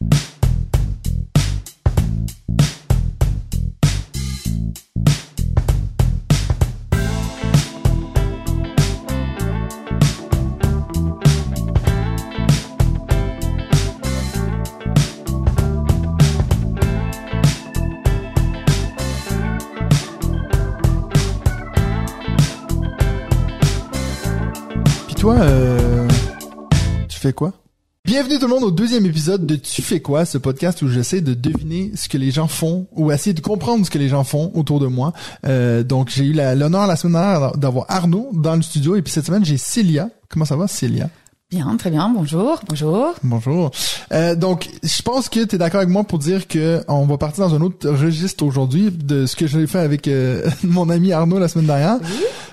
Puis Bienvenue tout le monde au deuxième épisode de Tu fais quoi, ce podcast où j'essaie de deviner ce que les gens font ou essayer de comprendre ce que les gens font autour de moi. Euh, donc j'ai eu l'honneur la semaine dernière d'avoir Arnaud dans le studio et puis cette semaine j'ai Célia. Comment ça va Célia? Bien, très bien. Bonjour, bonjour. Bonjour. Euh, donc, je pense que tu es d'accord avec moi pour dire que on va partir dans un autre registre aujourd'hui de ce que j'ai fait avec euh, mon ami Arnaud la semaine dernière.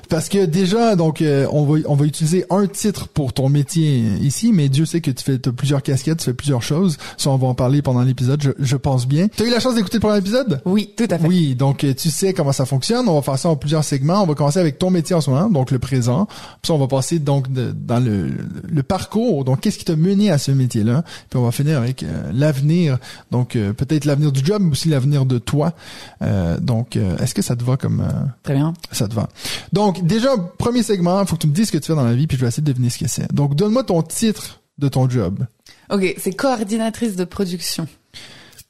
Parce que déjà, donc, euh, on va on va utiliser un titre pour ton métier ici, mais Dieu sait que tu fais t'as plusieurs casquettes, tu fais plusieurs choses. Ça, on va en parler pendant l'épisode, je, je pense bien. Tu as eu la chance d'écouter le premier épisode? Oui, tout à fait. Oui, donc euh, tu sais comment ça fonctionne. On va faire ça en plusieurs segments. On va commencer avec ton métier en ce moment, donc le présent. Puis on va passer donc de- dans le, le parcours. Donc qu'est-ce qui t'a mené à ce métier-là? Puis on va finir avec euh, l'avenir. Donc euh, peut-être l'avenir du job, mais aussi l'avenir de toi. Euh, donc euh, est-ce que ça te va comme euh, Très bien. ça te va? Donc déjà premier segment, il faut que tu me dises ce que tu fais dans la vie, puis je vais essayer de deviner ce que c'est. Donc donne-moi ton titre de ton job. Ok, c'est coordinatrice de production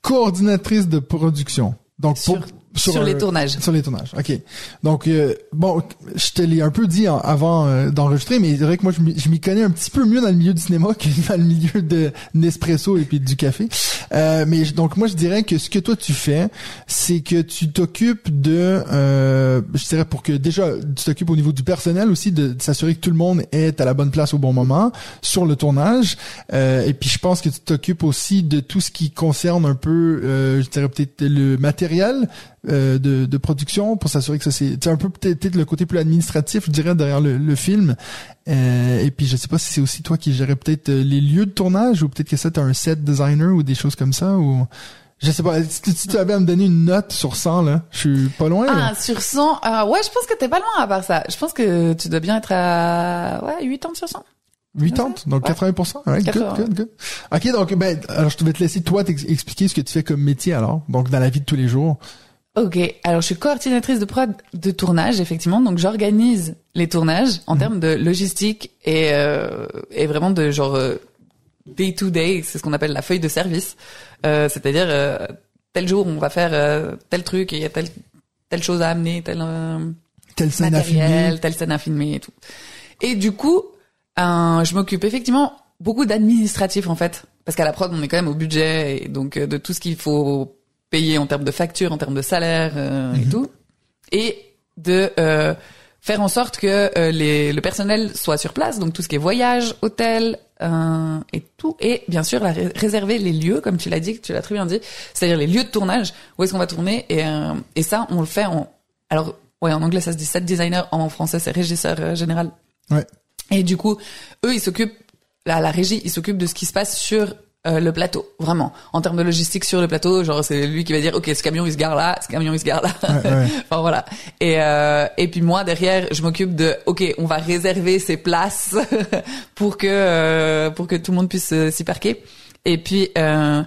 Coordinatrice de production. Donc sur, sur, les tournages. Sur les tournages, ok. Donc euh, bon, je te l'ai un peu dit en- avant euh, d'enregistrer, mais c'est vrai que moi je m'y- connais un petit peu mieux dans le milieu du cinéma que dans le milieu de Nespresso et puis du café. Euh, mais donc moi je dirais que ce que toi tu fais, c'est que tu t'occupes de, euh, je dirais pour que déjà tu t'occupes au niveau du personnel aussi de, de s'assurer que tout le monde est à la bonne place au bon moment sur le tournage. Euh, et puis je pense que tu t'occupes aussi de tout ce qui concerne un peu, euh, je dirais peut-être le matériel euh, de, de production pour s'assurer que ça c'est un peu peut-être le côté plus administratif je dirais derrière le, le film Euh, et puis je sais pas si c'est aussi toi qui gérais peut-être euh, les lieux de tournage ou peut-être que ça t'as un set designer ou des choses comme ça ou je sais pas si tu, si tu avais à me donner une note sur 100 là je suis pas loin là. Ah, sur 100, euh, ouais, je pense que t'es pas loin à part ça. Je pense que tu dois bien être à, ouais, 80 sur 100. 80 donc Ouais. 80%. All right, good, 80. good, good. OK, donc ben alors je vais te laisser toi t'expliquer ce que tu fais comme métier alors. Donc dans la vie de tous les jours. Ok, alors je suis coordinatrice de prod de tournage, effectivement, donc j'organise les tournages en termes de logistique et, euh, et vraiment de genre euh, day to day, c'est ce qu'on appelle la feuille de service. Euh, C'est-à-dire euh, tel jour on va faire euh, tel truc et il y a telle telle chose à amener, tel euh, Telle scène à filmer. telle scène à filmer et tout. Et du coup, je m'occupe effectivement beaucoup d'administratif en fait, parce qu'à la prod on est quand même au budget et donc de tout ce qu'il faut payer en termes de factures, en termes de salaire euh, et tout, et de euh, faire en sorte que euh, les, le personnel soit sur place, donc tout ce qui est voyage, hôtel et tout, et bien sûr la réserver les lieux, comme tu l'as dit, tu l'as très bien dit, c'est-à-dire les lieux de tournage, où est-ce qu'on va tourner, et, et ça on le fait en, alors ouais en anglais ça se dit set designer, en français c'est régisseur général. Ouais. Et du coup, eux ils s'occupent, la, la régie, ils s'occupent de ce qui se passe sur euh, le plateau, vraiment. En termes de logistique sur le plateau, genre c'est lui qui va dire ok ce camion il se gare là, ce camion il se gare là. Ouais, ouais. enfin voilà. Et euh, et puis moi derrière, je m'occupe de ok on va réserver ces places pour que euh, pour que tout le monde puisse euh, s'y parquer. Et puis euh,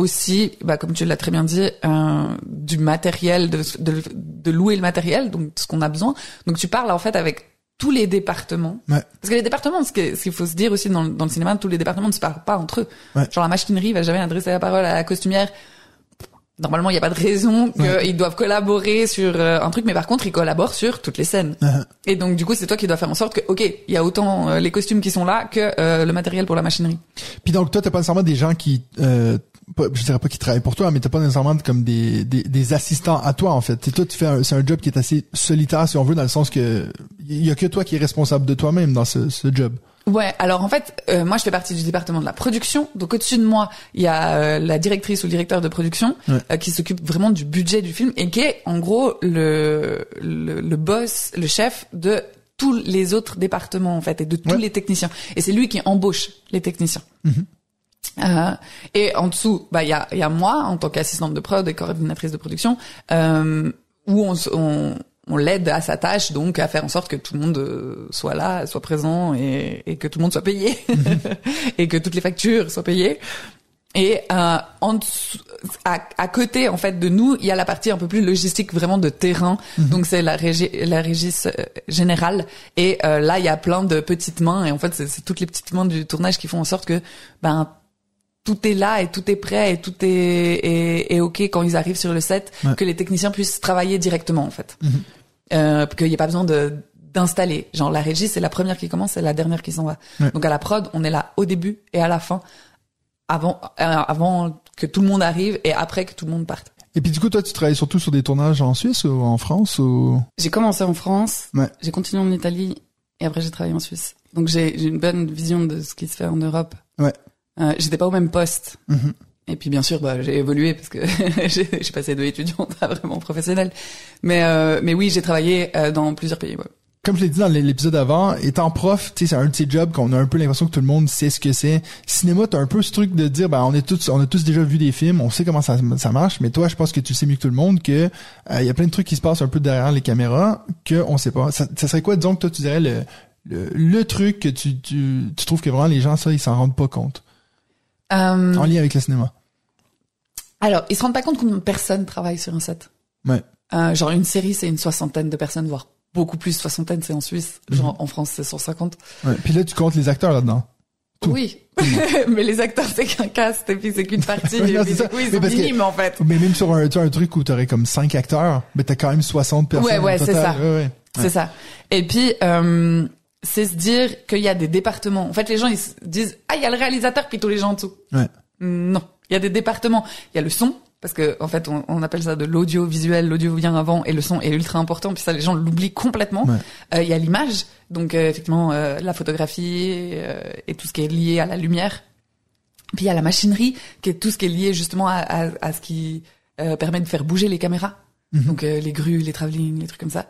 aussi, bah, comme tu l'as très bien dit, euh, du matériel, de, de, de louer le matériel, donc ce qu'on a besoin. Donc tu parles en fait avec tous les départements. Ouais. Parce que les départements, ce qu'il faut se dire aussi dans, le- dans le cinéma, tous les départements ne se parlent pas entre eux. Ouais. Genre la machinerie va jamais adresser la parole à la costumière. Normalement, il n'y a pas de raison qu'ils Ouais. doivent collaborer sur euh, un truc, mais par contre, ils collaborent sur toutes les scènes. Uh-huh. Et donc, du coup, c'est toi qui dois faire en sorte que, ok, il y a autant euh, les costumes qui sont là que euh, le matériel pour la machinerie. Puis donc toi t'as pas nécessairement des gens qui euh, je dirais pas qui travaillent pour toi mais t'as pas nécessairement comme des, des, des assistants à toi en fait. C'est toi tu fais un, c'est un job qui est assez solitaire si on veut dans le sens que il y a que toi qui est responsable de toi-même dans ce, ce job. Ouais, alors en fait, euh, moi je fais partie du département de la production. Donc au-dessus de moi, il y a euh, la directrice ou le directeur de production Ouais. euh, qui s'occupe vraiment du budget du film et qui est en gros le, le, le boss, le chef de tous les autres départements en fait et de tous Ouais. les techniciens. Et c'est lui qui embauche les techniciens. Mhm. Euh, et en dessous, bah il y a, il y a moi en tant qu'assistante de prod et coordinatrice de production, euh, où on, on, on l'aide à sa tâche, donc à faire en sorte que tout le monde euh, soit là, soit présent et, et que tout le monde soit payé et que toutes les factures soient payées. Et euh, en dessous- à, à côté en fait de nous, il y a la partie un peu plus logistique, vraiment de terrain. Donc c'est la régie, la régie générale. Et euh, là, il y a plein de petites mains. Et en fait, c'est toutes les petites mains du tournage qui font en sorte que ben tout est là et tout est prêt et tout est, est, est ok quand ils arrivent sur le set, Ouais. que les techniciens puissent travailler directement en fait, Mhm. euh, qu'il n'y ait pas besoin de d'installer. Genre la régie, c'est la première qui commence, c'est la dernière qui s'en va. Ouais. Donc à la prod, on est là au début et à la fin, avant euh, avant que tout le monde arrive et après que tout le monde parte. Et puis du coup, toi, tu travailles surtout sur des tournages en Suisse ou en France ou? J'ai commencé en France, Ouais. j'ai continué en Italie et après j'ai travaillé en Suisse. Donc j'ai j'ai une bonne vision de ce qui se fait en Europe. Ouais. Euh, J'étais pas au même poste. Mhm. Et puis bien sûr, bah, j'ai évolué parce que j'ai passé de étudiante à vraiment professionnelle. Mais euh, mais oui, j'ai travaillé euh, dans plusieurs pays. Ouais. comme je l'ai dit dans l'épisode avant, étant prof, tu sais, c'est un ces jobs qu'on a un peu l'impression que tout le monde sait ce que c'est. Cinéma, t'as un peu ce truc de dire, ben, on est tous, on a tous déjà vu des films, on sait comment ça, ça marche, mais toi, je pense que tu sais mieux que tout le monde que euh, il y a plein de trucs qui se passent un peu derrière les caméras que on sait pas. Ça, ça serait quoi, disons que toi, tu dirais le, le, le truc que tu, tu, tu trouves que vraiment les gens, ça, ils s'en rendent pas compte? Euh, en lien avec le cinéma. alors, ils se rendent pas compte combien de personnes travaillent sur un set. Ouais. Euh, genre une série, c'est une soixantaine de personnes, voire beaucoup plus. Soixantaine, c'est en Suisse. Genre en France, c'est 150. ouais. Puis là, tu comptes les acteurs là-dedans. Tout. Oui, mais les acteurs, c'est qu'un cast et puis c'est qu'une partie. Oui, et non, puis c'est du coup, ils sont que- en fait. Mais même sur un, truc où t'aurais comme cinq acteurs, mais t'as quand même 60 personnes. Ouais, ouais, c'est ça. Ouais, ouais. C'est ça. Et puis, euh, c'est se dire qu'il y a des départements. En fait, les gens, ils se disent, ah, il y a le réalisateur, puis tous les gens en dessous. Ouais. Non. Il y a des départements. Il y a le son, parce que, en fait, on, on appelle ça de l'audiovisuel. L'audio vient avant et le son est ultra important. Puis ça, les gens l'oublient complètement. Ouais. Euh, Il y a l'image. Donc, euh, effectivement, euh, la photographie euh, et tout ce qui est lié à la lumière. Puis il y a la machinerie, qui est tout ce qui est lié justement à, à, à ce qui euh, permet de faire bouger les caméras. Mhm. Donc euh, les grues, les travelling, les trucs comme ça,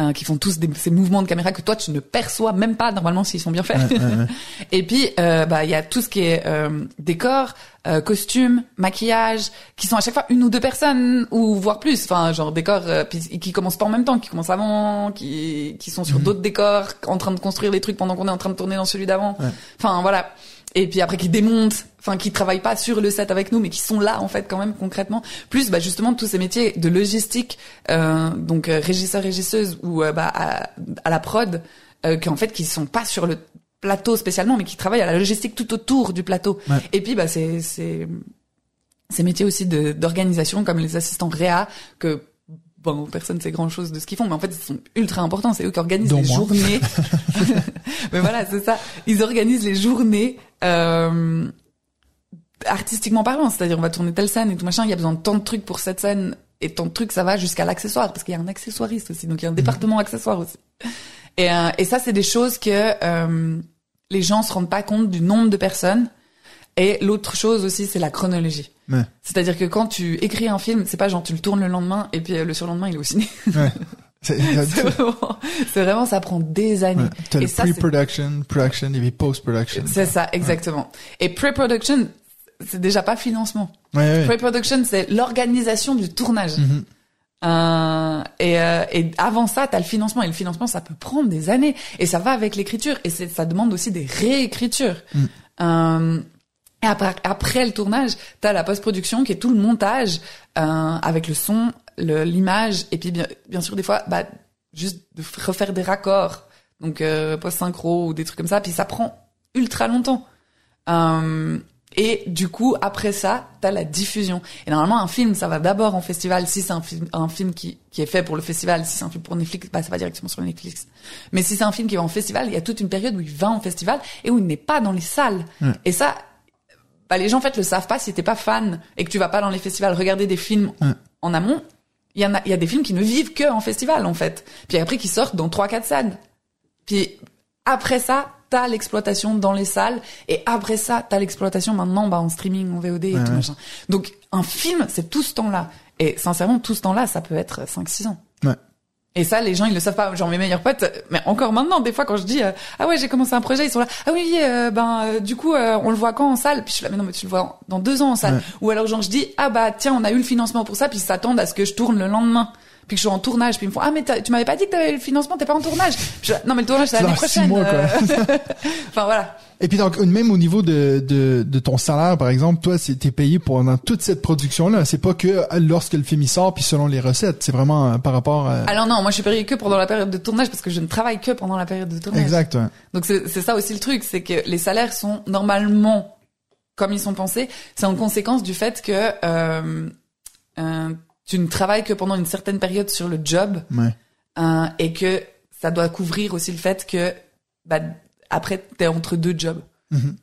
euh, qui font tous des, ces mouvements de caméra que toi tu ne perçois même pas normalement s'ils sont bien faits. Ouais, ouais, ouais. Et puis euh, bah il y a tout ce qui est euh, décor, euh, costume, maquillage, qui sont à chaque fois une ou deux personnes ou voire plus. Enfin genre décor euh, puis qui commencent pas en même temps, qui commencent avant, qui qui sont sur d'autres décors, en train de construire des trucs pendant qu'on est en train de tourner dans celui d'avant. Enfin voilà. Et puis après qui démontent, enfin qui travaillent pas sur le set avec nous, mais qui sont là en fait quand même concrètement. Plus bah justement tous ces métiers de logistique, euh, donc euh, régisseur régisseuse ou euh, bah à, à la prod, euh, qui en fait qui sont pas sur le plateau spécialement, mais qui travaillent à la logistique tout autour du plateau. Ouais. Et puis bah c'est c'est ces métiers aussi d'organisation comme les assistants réa que bon personne sait grand chose de ce qu'ils font. Mais en fait ils sont ultra importants. C'est eux qui organisent les moi. journées. Mais voilà c'est ça. Ils organisent les journées euh, artistiquement parlant. C'est-à-dire on va tourner telle scène et tout machin. Il y a besoin de tant de trucs pour cette scène. Et tant de trucs ça va jusqu'à l'accessoire. Parce qu'il y a un accessoiriste aussi. Donc il y a un département accessoire aussi. Et, euh, et ça c'est des choses que euh, les gens se rendent pas compte du nombre de personnes et l'autre chose aussi c'est la chronologie Ouais. c'est-à-dire que quand tu écris un film, c'est pas genre tu le tournes le lendemain et puis euh, le surlendemain il est au ciné. Ouais. C'est, c'est vraiment, ça prend des années. ouais. T'as Et le ça, c'est- pre-production, production et puis post-production. C'est ça, exactement. Et pre-production, c'est déjà pas financement. Ouais, ouais. Pre-production, c'est l'organisation du tournage. Mhm. Euh, et, euh, et avant ça, t'as le financement. Et le financement, ça peut prendre des années. Et ça va avec l'écriture. Et ça demande aussi des réécritures. Mm. Euh, et après, après le tournage, t'as la post-production qui est tout le montage euh, avec le son, l'image, et puis bien, bien sûr des fois, bah, juste de refaire des raccords, donc euh, post-synchro ou des trucs comme ça. Puis ça prend ultra longtemps. Euh, et du coup, après ça, t'as la diffusion. Et normalement, un film, ça va d'abord en festival. Si c'est un film, un film qui, qui est fait pour le festival, si c'est un film pour Netflix, bah, ça va directement sur Netflix. Mais si c'est un film qui va en festival, il y a toute une période où il va en festival et où il n'est pas dans les salles. Et ça, bah, les gens, en fait, le savent pas si t'es pas fan et que tu vas pas dans les festivals regarder des films Ouais. en amont. Il y en a, il y a des films qui ne vivent que en festival, en fait. Puis après, qui sortent dans trois, quatre salles. Puis après ça, t'as l'exploitation dans les salles et après ça, t'as l'exploitation maintenant bah, en streaming, en VOD et Ouais, tout ouais. machin. Donc un film, c'est tout ce temps-là. Et sincèrement, tout ce temps-là, ça peut être 5-6 ans. Ouais. Et ça, les gens, ils le savent pas. Genre mes meilleurs potes, mais encore maintenant, des fois, quand je dis euh, ah ouais, j'ai commencé un projet, ils sont là ah oui, euh, ben euh, du coup, euh, on le voit quand en salle? Puis je suis là mais non, mais tu le vois dans deux ans en salle. Ouais. Ou alors genre je dis ah bah tiens, on a eu le financement pour ça, puis ils s'attendent à ce que je tourne le lendemain. Puis que je suis en tournage, puis ils me font ah mais tu m'avais pas dit que t'avais le financement, t'es pas en tournage. Je non mais le tournage c'est l'année six prochaine. mois, quoi. euh. enfin voilà. Et puis donc même au niveau de, de, de ton salaire par exemple, toi t'es payé pendant toute cette production là. C'est pas que lorsque le film il sort puis selon les recettes. C'est vraiment euh, par rapport à... Alors non, moi je suis payée que pendant la période de tournage parce que je ne travaille que pendant la période de tournage. Exact. ouais. Donc c'est c'est ça aussi le truc, c'est que les salaires sont normalement comme ils sont pensés. C'est en conséquence du fait que euh, euh, tu ne travailles que pendant une certaine période sur le job Ouais. euh, et que ça doit couvrir aussi le fait que bah, après t'es entre deux jobs. Mhm.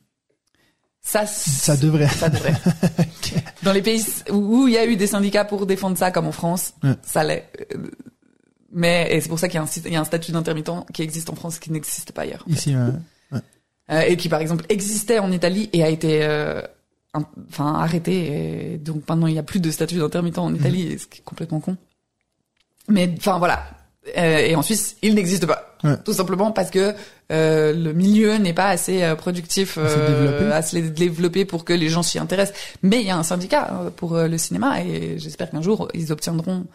Ça, Ça devrait. ça devrait. Dans les pays où il y a eu des syndicats pour défendre ça, comme en France, Ouais. ça l'est. Euh, Mais et c'est pour ça qu'il y a un, syst- il y a un statut d'intermittent qui existe en France qui n'existe pas ailleurs. Ici. euh, Euh, et qui par exemple existait en Italie et a été euh, enfin arrêté et donc maintenant il n'y a plus de statut d'intermittent en Italie ce qui est complètement con. Mais enfin voilà. Euh, et en Suisse il n'existe pas. Ouais. tout simplement parce que euh, le milieu n'est pas assez euh, productif euh, développé. assez développé pour que les gens s'y intéressent. Mais il y a un syndicat pour le cinéma et j'espère qu'un jour ils obtiendront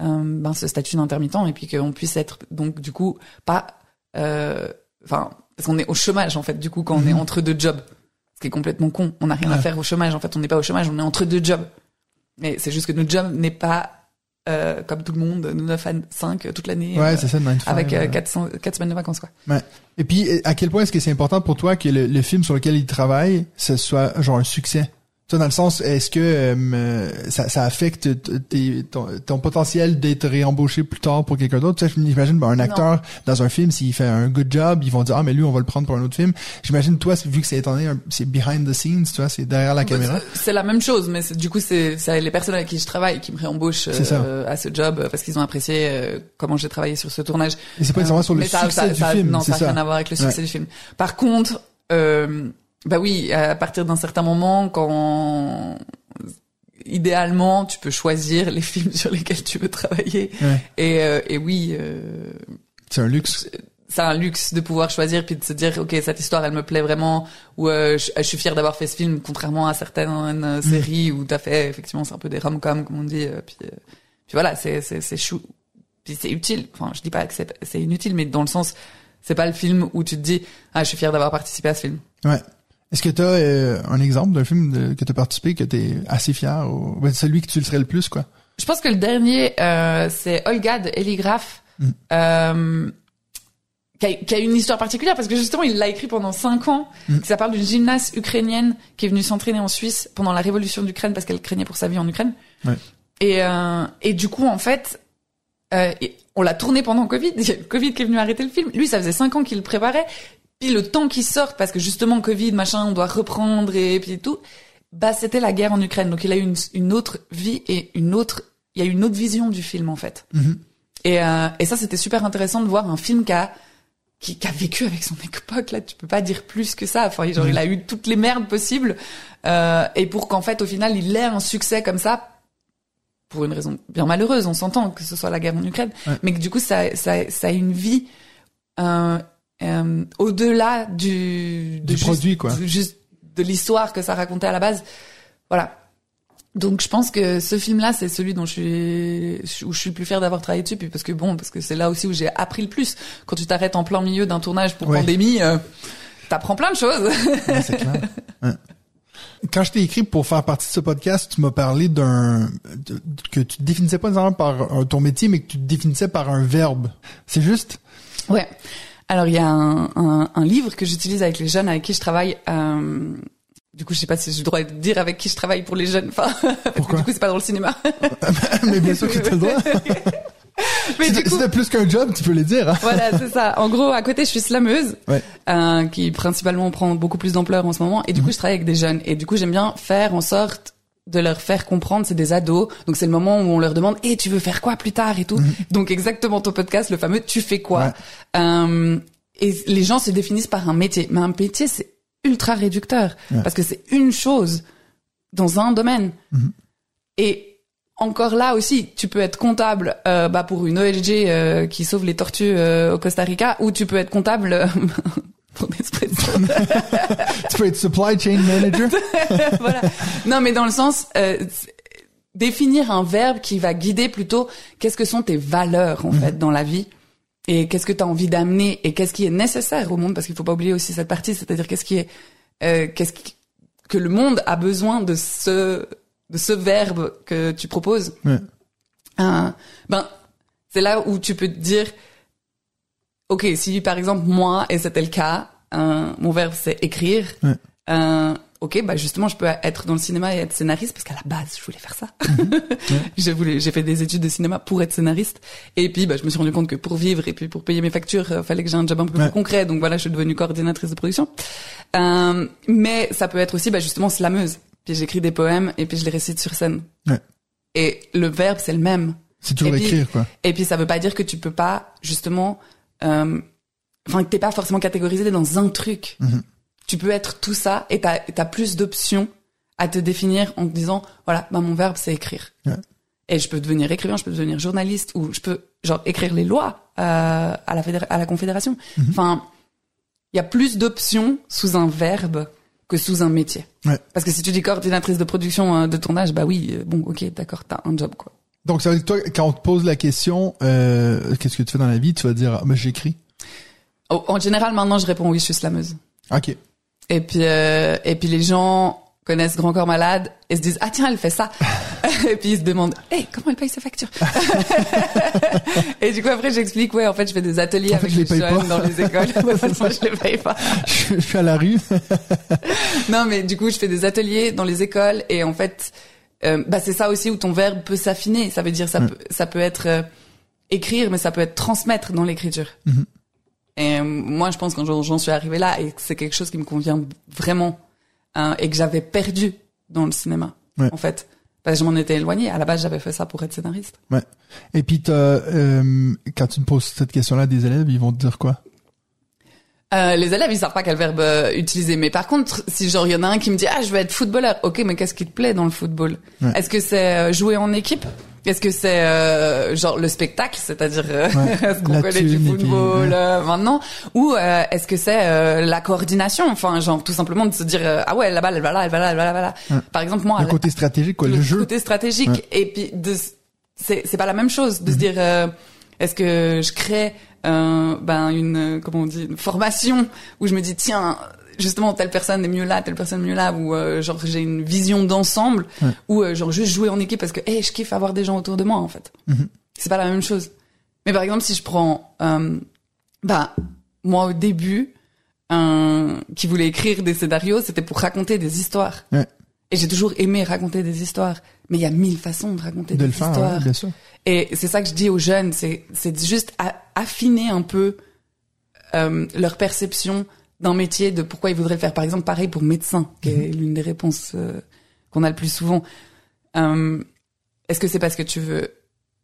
euh, ben, ce statut d'intermittent et puis qu'on puisse être donc du coup pas enfin parce qu'on est au chômage en fait du coup quand on est entre deux jobs qui est complètement con on n'a rien à faire au chômage en fait on n'est pas au chômage on est entre deux jobs mais c'est juste que notre job n'est pas euh, comme tout le monde de 9 à 5 toute l'année Ouais, euh, c'est ça, 9 to avec euh, euh. 400 quatre semaines de vacances quoi Ouais. Et puis, euh, à quel point est-ce que c'est important pour toi que le, le film sur lequel il travaille, ce soit genre un succès? Tu vois, dans le sens, est-ce que euh, ça, ça affecte tes- ton, ton potentiel d'être réembauché plus tard pour quelqu'un d'autre? Tu sais, je m'imagine, ben, un acteur dans un film, s'il fait un good job, ils vont dire, ah, mais lui, on va le prendre pour un autre film. J'imagine, toi, vu que c'est c'est behind the scenes, tu vois, c'est derrière la caméra. C'est la même chose, mais du coup, c'est les personnes avec qui je travaille qui me réembauchent ça. euh, à ce job euh, parce qu'ils ont apprécié euh, comment j'ai travaillé sur ce tournage. Et c'est pas nécessairement sur le ça- succès ça- du ça- film, Non, ça n'a ça. rien à voir avec le succès Ouais. du film. Par contre, euh, bah oui, à partir d'un certain moment, quand idéalement, tu peux choisir les films sur lesquels tu veux travailler. Ouais. Et, euh, et oui, euh, C'est un luxe. c'est un luxe de pouvoir choisir puis de se dire ok cette histoire elle me plaît vraiment ou euh, je, je suis fier d'avoir fait ce film contrairement à certaines euh, séries où t'as fait effectivement c'est un peu des rom-com comme on dit euh, puis, euh, puis voilà c'est c'est c'est chou puis c'est utile enfin je dis pas que c'est c'est inutile mais dans le sens c'est pas le film où tu te dis ah je suis fier d'avoir participé à ce film Ouais. Est-ce que tu as un exemple d'un film de- que tu as participé que tu es assez fier ou ben, celui que tu le serais le plus quoi? Je pense que le dernier, euh, c'est Olga de Eli Graf, Mm. euh, qui, a, qui a une histoire particulière parce que justement, il l'a écrit pendant cinq ans. Mm. Ça parle d'une gymnaste ukrainienne qui est venue s'entraîner en Suisse pendant la révolution d'Ukraine parce qu'elle craignait pour sa vie en Ukraine. Ouais. Et, euh, et du coup, en fait, euh, on l'a tourné pendant Covid. Il y a le Covid qui est venu arrêter le film. Lui, ça faisait cinq ans qu'il le préparait. Puis le temps qu'il sorte, parce que justement Covid, machin, on doit reprendre et puis tout. Bah, c'était la guerre en Ukraine. Donc il a eu une, une autre vie et une autre, il y a une autre vision du film en fait. Mhm. Et, euh, et ça, c'était super intéressant de voir un film qui a, qui, qui a vécu avec son époque. Là, tu peux pas dire plus que ça. Enfin, genre, il a eu toutes les merdes possibles. Euh, et pour qu'en fait, au final, il ait un succès comme ça, pour une raison bien malheureuse, on s'entend que ce soit la guerre en Ukraine, Ouais. mais que du coup, ça, ça, ça a une vie euh, euh, au-delà du, de Du juste- produit, quoi. de- juste de l'histoire que ça racontait à la base. Voilà. Donc je pense que ce film-là, c'est celui dont je suis où je suis le plus fier d'avoir travaillé dessus, puis parce que bon, parce que c'est là aussi où j'ai appris le plus. Quand tu t'arrêtes en plein milieu d'un tournage pour Ouais. pandémie, euh, t'apprends plein de choses. Ouais, c'est clair. Ouais. Quand je t'ai écrit pour faire partie de ce podcast, tu m'as parlé d'un que tu te définissais pas nécessairement par un- ton métier, mais que tu te définissais par un verbe. C'est juste? Ouais. Alors il y a un, un, un livre que j'utilise avec les jeunes avec qui je travaille. euh, du coup, je sais pas si j'ai le droit de dire avec qui je travaille pour les jeunes. Enfin, Pourquoi du coup, c'est pas dans le cinéma. mais bien sûr que tu as le droit. Mais si du coup, si t'as plus qu'un job, tu peux les dire. Hein? voilà, c'est ça. En gros, à côté, je suis slameuse, Ouais. euh, qui principalement prend beaucoup plus d'ampleur en ce moment. Et du coup, je travaille avec des jeunes. Et du coup, j'aime bien faire en sorte de leur faire comprendre, c'est des ados. Donc c'est le moment où on leur demande, et tu veux faire quoi plus tard et tout. Donc exactement ton podcast, le fameux, tu fais quoi Euh, Et les gens se définissent par un métier. Mais un métier, c'est ultra réducteur Ouais. parce que c'est une chose dans un domaine. Et encore là aussi, tu peux être comptable euh, bah, pour une OLG euh, qui sauve les tortues euh, au Costa Rica, ou tu peux être comptable pour Nespresso. tu peux être supply chain manager. voilà. Non, mais dans le sens, euh, définir un verbe qui va guider plutôt qu'est-ce que sont tes valeurs en fait dans la vie et qu'est-ce que tu as envie d'amener et qu'est-ce qui est nécessaire au monde parce qu'il faut pas oublier aussi cette partie, c'est-à-dire qu'est-ce qui est euh, qu'est-ce qui- que le monde a besoin de ce de ce verbe que tu proposes. Ouais. Euh, ben c'est là où tu peux te dire OK, si par exemple moi et c'était le cas, euh, mon verbe c'est écrire. Ouais. Euh, ok, bah justement, je peux être dans le cinéma et être scénariste parce qu'à la base, je voulais faire ça. j'ai voulu, j'ai fait des études de cinéma pour être scénariste. Et puis, bah, je me suis rendu compte que pour vivre et puis pour payer mes factures, euh, fallait que j'ai un job un peu Ouais. plus concret. Donc voilà, je suis devenue coordinatrice de production. Euh, mais ça peut être aussi, bah, justement, slameuse. Puis j'écris des poèmes et puis je les récite sur scène. Ouais. Et le verbe, c'est le même. C'est toujours écrire, quoi. Et puis ça veut pas dire que tu peux pas justement, enfin que t'es pas forcément catégorisé dans un truc. Mhm. Tu peux être tout ça et t'as as plus d'options à te définir en te disant voilà, bah mon verbe c'est écrire. Ouais. Et je peux devenir écrivain, je peux devenir journaliste ou je peux genre écrire les lois euh, à la fédéra- à la confédération. Mhm. Enfin, il y a plus d'options sous un verbe que sous un métier. Ouais. Parce que si tu dis coordinatrice de production euh, de tournage, bah oui, euh, bon, ok, d'accord, t'as un job quoi. Donc, ça veut dire que toi, quand on te pose la question, euh, qu'est-ce que tu fais dans la vie, tu vas dire, ah, ben, j'écris. Oh, En général, maintenant, je réponds oui, je suis slameuse. OK. Et puis, euh, et puis les gens connaissent Grand Corps Malade et se disent ah tiens elle fait ça. et puis ils se demandent hey comment elle paye ses factures. et du coup après j'explique ouais en fait je fais des ateliers En fait, avec les jeunes dans les écoles. Ça, je les paye pas. je, je suis à la rue. Non mais du coup je fais des ateliers dans les écoles et en fait euh, bah c'est ça aussi où ton verbe peut s'affiner. Ça veut dire ça peut ça peut être euh, écrire mais ça peut être transmettre dans l'écriture. Mhm. Et euh, moi je pense quand j'en suis arrivée là et que c'est quelque chose qui me convient vraiment hein, et que j'avais perdu dans le cinéma Ouais. en fait. Parce que je m'en étais éloignée. À la base j'avais fait ça pour être scénariste. Ouais. Et puis, euh, quand tu me poses cette question-là des élèves, ils vont te dire quoi? Euh, les élèves, ils savent pas quel verbe euh, utiliser. Mais par contre, si genre il y en a un qui me dit ah je veux être footballeur, ok, mais qu'est-ce qui te plaît dans le football? Ouais. Est-ce que c'est euh, jouer en équipe? Est-ce que c'est euh, genre le spectacle, c'est-à-dire euh, Ouais. est-ce qu'on connaît du puis, football ouais. euh, maintenant? Ou euh, est-ce que c'est euh, la coordination? Enfin, genre tout simplement de se dire ah ouais la balle elle va là, elle va là, elle va là, elle va là. Par exemple moi, Le côté stratégique, quoi, le, le jeu. côté stratégique et puis de c'est c'est pas la même chose Mhm. de se dire euh, est-ce que je crée euh, ben une comment on dit une formation où je me dis tiens justement telle personne est mieux là telle personne est mieux là ou euh, genre j'ai une vision d'ensemble Ouais. ou euh, genre juste jouer en équipe parce que hey, je kiffe avoir des gens autour de moi en fait Mhm. c'est pas la même chose mais par exemple si je prends euh, bah moi au début un qui voulait écrire des scénarios c'était pour raconter des histoires Ouais. et j'ai toujours aimé raconter des histoires. Mais il y a mille façons de raconter De des le faire, histoires. ouais, bien sûr. Et c'est ça que je dis aux jeunes, c'est c'est juste a- affiner un peu euh, leur perception d'un métier, de pourquoi ils voudraient le faire. Par exemple, pareil pour médecin, qui est Mhm. l'une des réponses euh, qu'on a le plus souvent. Euh, Est-ce que c'est parce que tu veux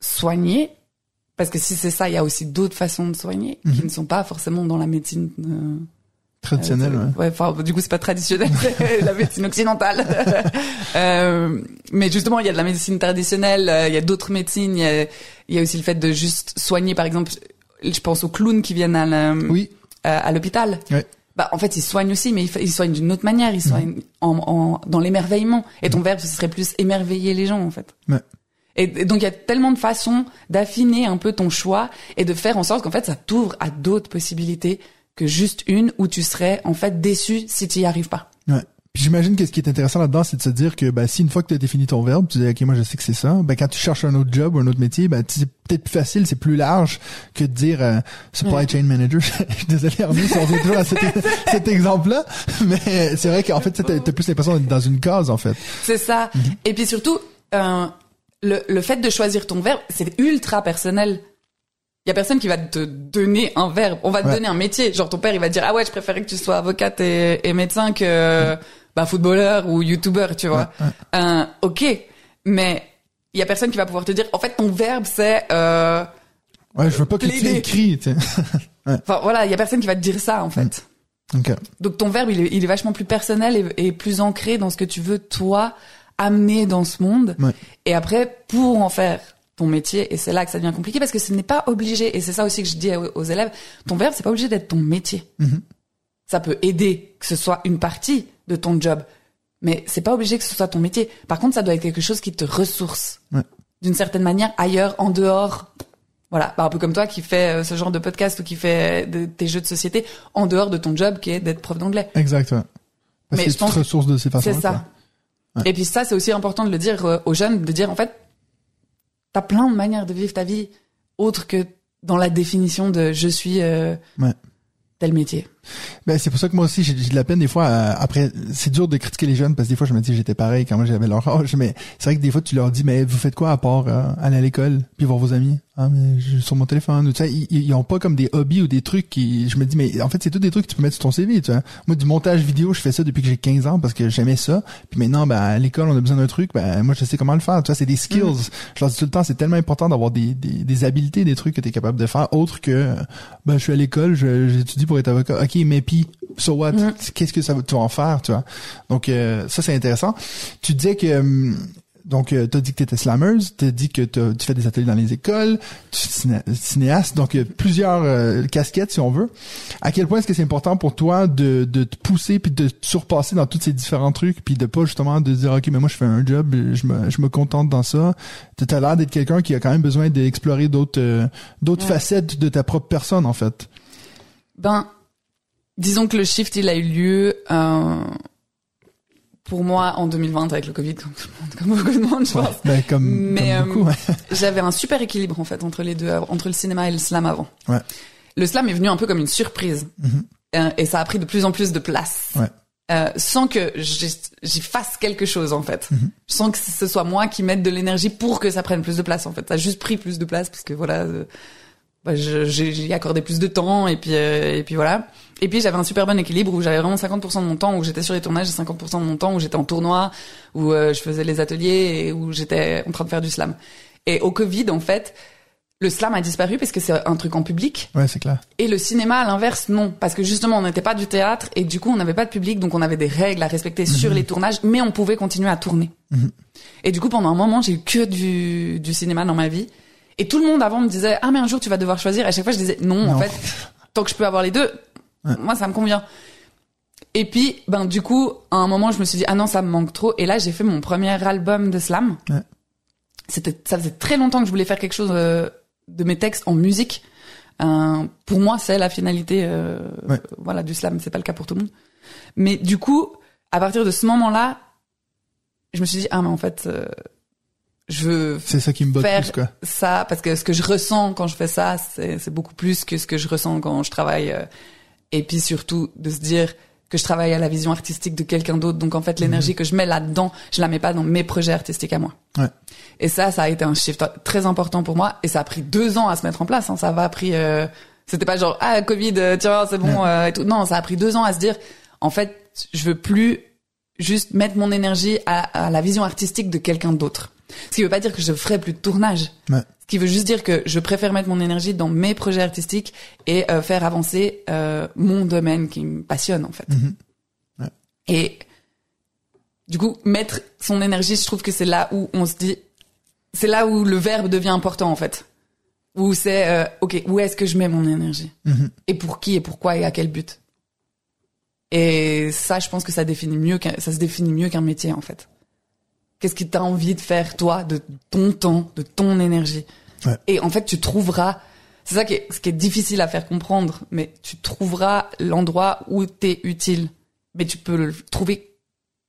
soigner? Parce que si c'est ça, il y a aussi d'autres façons de soigner qui Mhm. ne sont pas forcément dans la médecine. Euh, Traditionnel, euh, ouais. du coup, c'est pas traditionnel, la médecine occidentale. euh, mais justement, il y a de la médecine traditionnelle, euh, il y a d'autres médecines, il y a, il y a aussi le fait de juste soigner, par exemple, je pense aux clowns qui viennent à la- Oui. à, à l'hôpital. Ouais. Bah, en fait, ils soignent aussi, mais ils, soignent d'une autre manière. Ils soignent en, en, dans l'émerveillement. Et ton verbe, ce serait plus émerveiller les gens, en fait. Et donc, il y a tellement de façons d'affiner un peu ton choix et de faire en sorte qu'en fait, ça t'ouvre à d'autres possibilités que juste une où tu serais, en fait, déçu si tu y arrives pas. Ouais. Puis j'imagine que ce qui est intéressant là-dedans, c'est de se dire que ben, si une fois que tu as défini ton verbe, tu dis ok moi je sais que c'est ça, ben quand tu cherches un autre job ou un autre métier, ben c'est peut-être plus facile, c'est plus large que de dire euh, supply Ouais. chain manager. je suis désolé Arnaud, si on revient toujours à cet, cet exemple-là, mais c'est vrai qu'en fait tu as plus l'impression d'être dans une case en fait. C'est ça. Et puis surtout, euh, le, le fait de choisir ton verbe, c'est ultra personnel. Il y a personne qui va te donner un verbe. On va te Ouais. donner un métier. Genre ton père, il va te dire ah ouais, je préférais que tu sois avocate et, et médecin que bah footballeur ou youtubeur, tu vois. Ouais. Euh, ok, mais il y a personne qui va pouvoir te dire en fait ton verbe c'est euh, Ouais, je veux pas que tu écris, enfin voilà, il y a personne qui va te dire ça en fait. Ok. Donc ton verbe, il est, il est vachement plus personnel et, et plus ancré dans ce que tu veux toi amener dans ce monde. Et après, pour en faire ton métier, et c'est là que ça devient compliqué parce que ce n'est pas obligé. Et c'est ça aussi que je dis aux, élèves. Ton verbe, c'est pas obligé d'être ton métier. Mhm. Ça peut aider que ce soit une partie de ton job, Mais c'est pas obligé que ce soit ton métier. Par contre, ça doit être quelque chose qui te ressource. Ouais. D'une certaine manière, ailleurs, en dehors. Voilà. Bah, un peu comme toi qui fais euh, ce genre de podcast ou qui fait de- tes jeux de société en dehors de ton job qui est d'être prof d'anglais. Exact, ouais. Parce Mais que je tu te pense- ressources de ces façons C'est ça. Et puis ça, c'est aussi important de le dire euh, aux jeunes, de dire en fait, t'as plein de manières de vivre ta vie autre que dans la définition de je suis euh, Ouais. tel métier. Ben, c'est pour ça que moi aussi, j'ai de la peine des fois. euh, après, c'est dur de critiquer les jeunes parce que des fois, je me dis j'étais pareil quand moi j'avais leur âge. Mais c'est vrai que des fois, tu leur dis, mais vous faites quoi à part euh, aller à l'école puis voir vos amis? Ah, mais je sur mon téléphone. Ou, tu sais, ils, ils ont pas comme des hobbies ou des trucs qui. Je me dis, mais en fait, c'est tous des trucs que tu peux mettre sur ton CV. Tu vois. Moi, du montage vidéo, je fais ça depuis que j'ai 15 ans parce que j'aimais ça. Puis maintenant, ben, à l'école, on a besoin d'un truc. Ben, moi, je sais comment le faire. Tu vois, c'est des skills. Je leur dis tout le temps, c'est tellement important d'avoir des, des, des habiletés, des trucs que tu es capable de faire, autre que, ben, je suis à l'école, j'étudie pour être avocat. Ok, mais puis, so what? Mhm. Qu'est-ce que ça va, tu vas en faire, tu vois? Donc, euh, ça, c'est intéressant. Tu disais que, hum, donc, euh, t'as dit que t'étais slammeuse, t'as dit que t'as- tu fais des ateliers dans les écoles, tu es ciné- cinéaste, donc euh, plusieurs euh, casquettes, si on veut. À quel point est-ce que c'est important pour toi de, de te pousser puis de te surpasser dans tous ces différents trucs puis de pas justement de dire, OK, mais moi, je fais un job, je me, je me contente dans ça. T'as l'air d'être quelqu'un qui a quand même besoin d'explorer d'autres, euh, d'autres Ouais. facettes de ta propre personne, en fait. Ben, disons que le shift, il a eu lieu euh, pour moi en 2020 avec le Covid, comme tout le monde, comme beaucoup de monde, je Ouais, pense. ben, comme, Mais, comme beaucoup, euh. J'avais un super équilibre en fait entre les deux, entre le cinéma et le slam avant. Ouais. Le slam est venu un peu comme une surprise Mhm. Euh, et ça a pris de plus en plus de place. Ouais. Euh, sans que j'y j'y fasse quelque chose en fait, Mhm. sans que ce soit moi qui mette de l'énergie pour que ça prenne plus de place en fait. Ça a juste pris plus de place parce que voilà, euh, bah, j'ai accordé plus de temps et puis euh, et puis voilà. Et puis j'avais un super bon équilibre où j'avais vraiment 50% de mon temps où j'étais sur les tournages et 50% de mon temps où j'étais en tournoi, où euh, je faisais les ateliers et où j'étais en train de faire du slam. Et au Covid en fait, le slam a disparu parce que c'est un truc en public Ouais, c'est clair. et le cinéma, à l'inverse, non. Parce que justement, on n'était pas du théâtre et du coup, on n'avait pas de public, donc on avait des règles à respecter sur les tournages, mais on pouvait continuer à tourner. Mhm. Et du coup, pendant un moment, j'ai eu que du, du cinéma dans ma vie. Et tout le monde avant me disait, ah, mais un jour, tu vas devoir choisir. Et à chaque fois, je disais, non, en fait, tant que je peux avoir les deux, Ouais. moi, ça me convient. Et puis, ben, du coup, à un moment, je me suis dit, ah non, ça me manque trop. Et là, j'ai fait mon premier album de slam. Ouais. C'était, ça faisait très longtemps que je voulais faire quelque chose euh, de mes textes en musique. Euh, pour moi, c'est la finalité, euh, Ouais. voilà, du slam. C'est pas le cas pour tout le monde. Mais du coup, à partir de ce moment-là, je me suis dit, ah, mais en fait, je veux C'est ça qui me botte Faire- plus, quoi. ça parce que ce que je ressens quand je fais ça, c'est beaucoup plus que ce que je ressens quand je travaille. euh, et puis surtout de se dire que je travaille à la vision artistique de quelqu'un d'autre. Donc en fait, l'énergie que je mets là-dedans, je la mets pas dans mes projets artistiques à moi. Ouais. Et ça, ça a été un shift très important pour moi. Et ça a pris deux ans à se mettre en place. Hein. Ça va pris. Euh, C'était pas genre ah Covid, euh, tiens c'est bon euh, et tout. Non, ça a pris deux ans à se dire. En fait, je veux plus juste mettre mon énergie à, à la vision artistique de quelqu'un d'autre. Ce qui veut pas dire que je ferai plus de tournage. Ouais. Ce qui veut juste dire que je préfère mettre mon énergie dans mes projets artistiques et euh, faire avancer euh, mon domaine qui me passionne en fait. Mhm. Ouais. Et du coup, mettre son énergie, je trouve que c'est là où on se dit, c'est là où le verbe devient important en fait. Où c'est, euh, ok, où est-ce que je mets mon énergie? Mhm. et pour qui et pourquoi et à quel but? Et ça, je pense que ça définit mieux ça se définit mieux qu'un métier en fait. Qu'est-ce que t'as envie de faire toi, de ton temps, de ton énergie. Ouais. Et en fait, tu trouveras. C'est ça qui est, ce qui est difficile à faire comprendre, mais tu trouveras l'endroit où t'es utile. Mais tu peux le trouver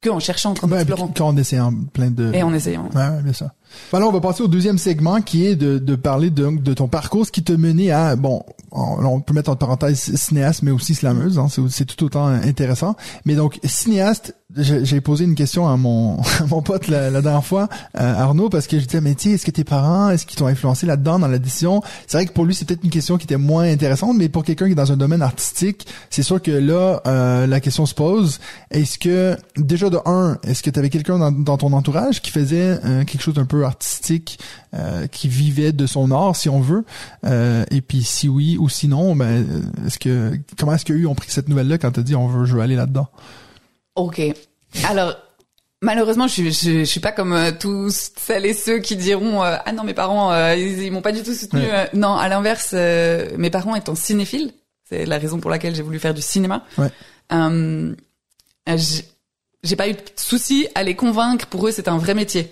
que en cherchant, en Ouais, puis explorant quand on essayant plein de... et en essayant. Ouais, ouais, bien ça. Alors, on va passer au deuxième segment qui est de, de parler de, de ton parcours, ce qui te menait à, bon, on, peut mettre en parenthèse cinéaste, mais aussi slameuse, hein, c'est, tout autant intéressant. Mais donc, cinéaste, j'ai posé une question à mon, pote la, dernière fois, euh, Arnaud, parce que je disais, mais sais, est-ce que tes parents, est-ce qu'ils t'ont influencé là-dedans, dans la décision? C'est vrai que pour lui, c'est peut-être une question qui était moins intéressante, mais pour quelqu'un qui est dans un domaine artistique, c'est sûr que là, euh, la question se pose, est-ce que, déjà de un, est-ce que tu avais quelqu'un dans, dans ton entourage qui faisait euh, quelque chose d'un peu artistique, euh, qui vivait de son art, si on veut, euh, et puis si oui ou sinon, ben, est-ce que, comment est-ce qu'eux ont pris cette nouvelle-là quand t'as dit on veut, je veux aller là-dedans? Ok. Alors, malheureusement, je suis, je, je suis pas comme euh, tous celles et ceux qui diront euh, ah non mes parents euh, ils, ils m'ont pas du tout soutenu. Ouais. Non, à l'inverse, mes parents étant cinéphiles, c'est la raison pour laquelle j'ai voulu faire du cinéma. Ouais. J'ai- pas eu de souci à les convaincre. Pour eux, c'était un vrai métier.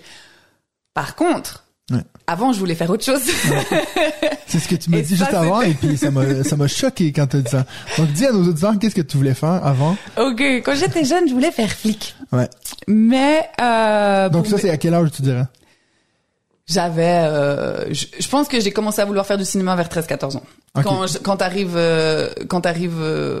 Par contre. Avant, je voulais faire autre chose. C'est ce que tu dit ça, juste avant, et puis ça m'a, ça m'a choqué quand t'as dit ça. Donc, dis à nos auditeurs, qu'est-ce que tu voulais faire avant? ok, quand j'étais jeune, je voulais faire flic. Ouais. Mais euh, Donc, ça, c'est à quel âge, tu dirais? j'avais, euh, je, je pense que j'ai commencé à vouloir faire du cinéma vers 13-14 ans. Ok. Quand je- quand t'arrives, euh, quand t'arrives, euh,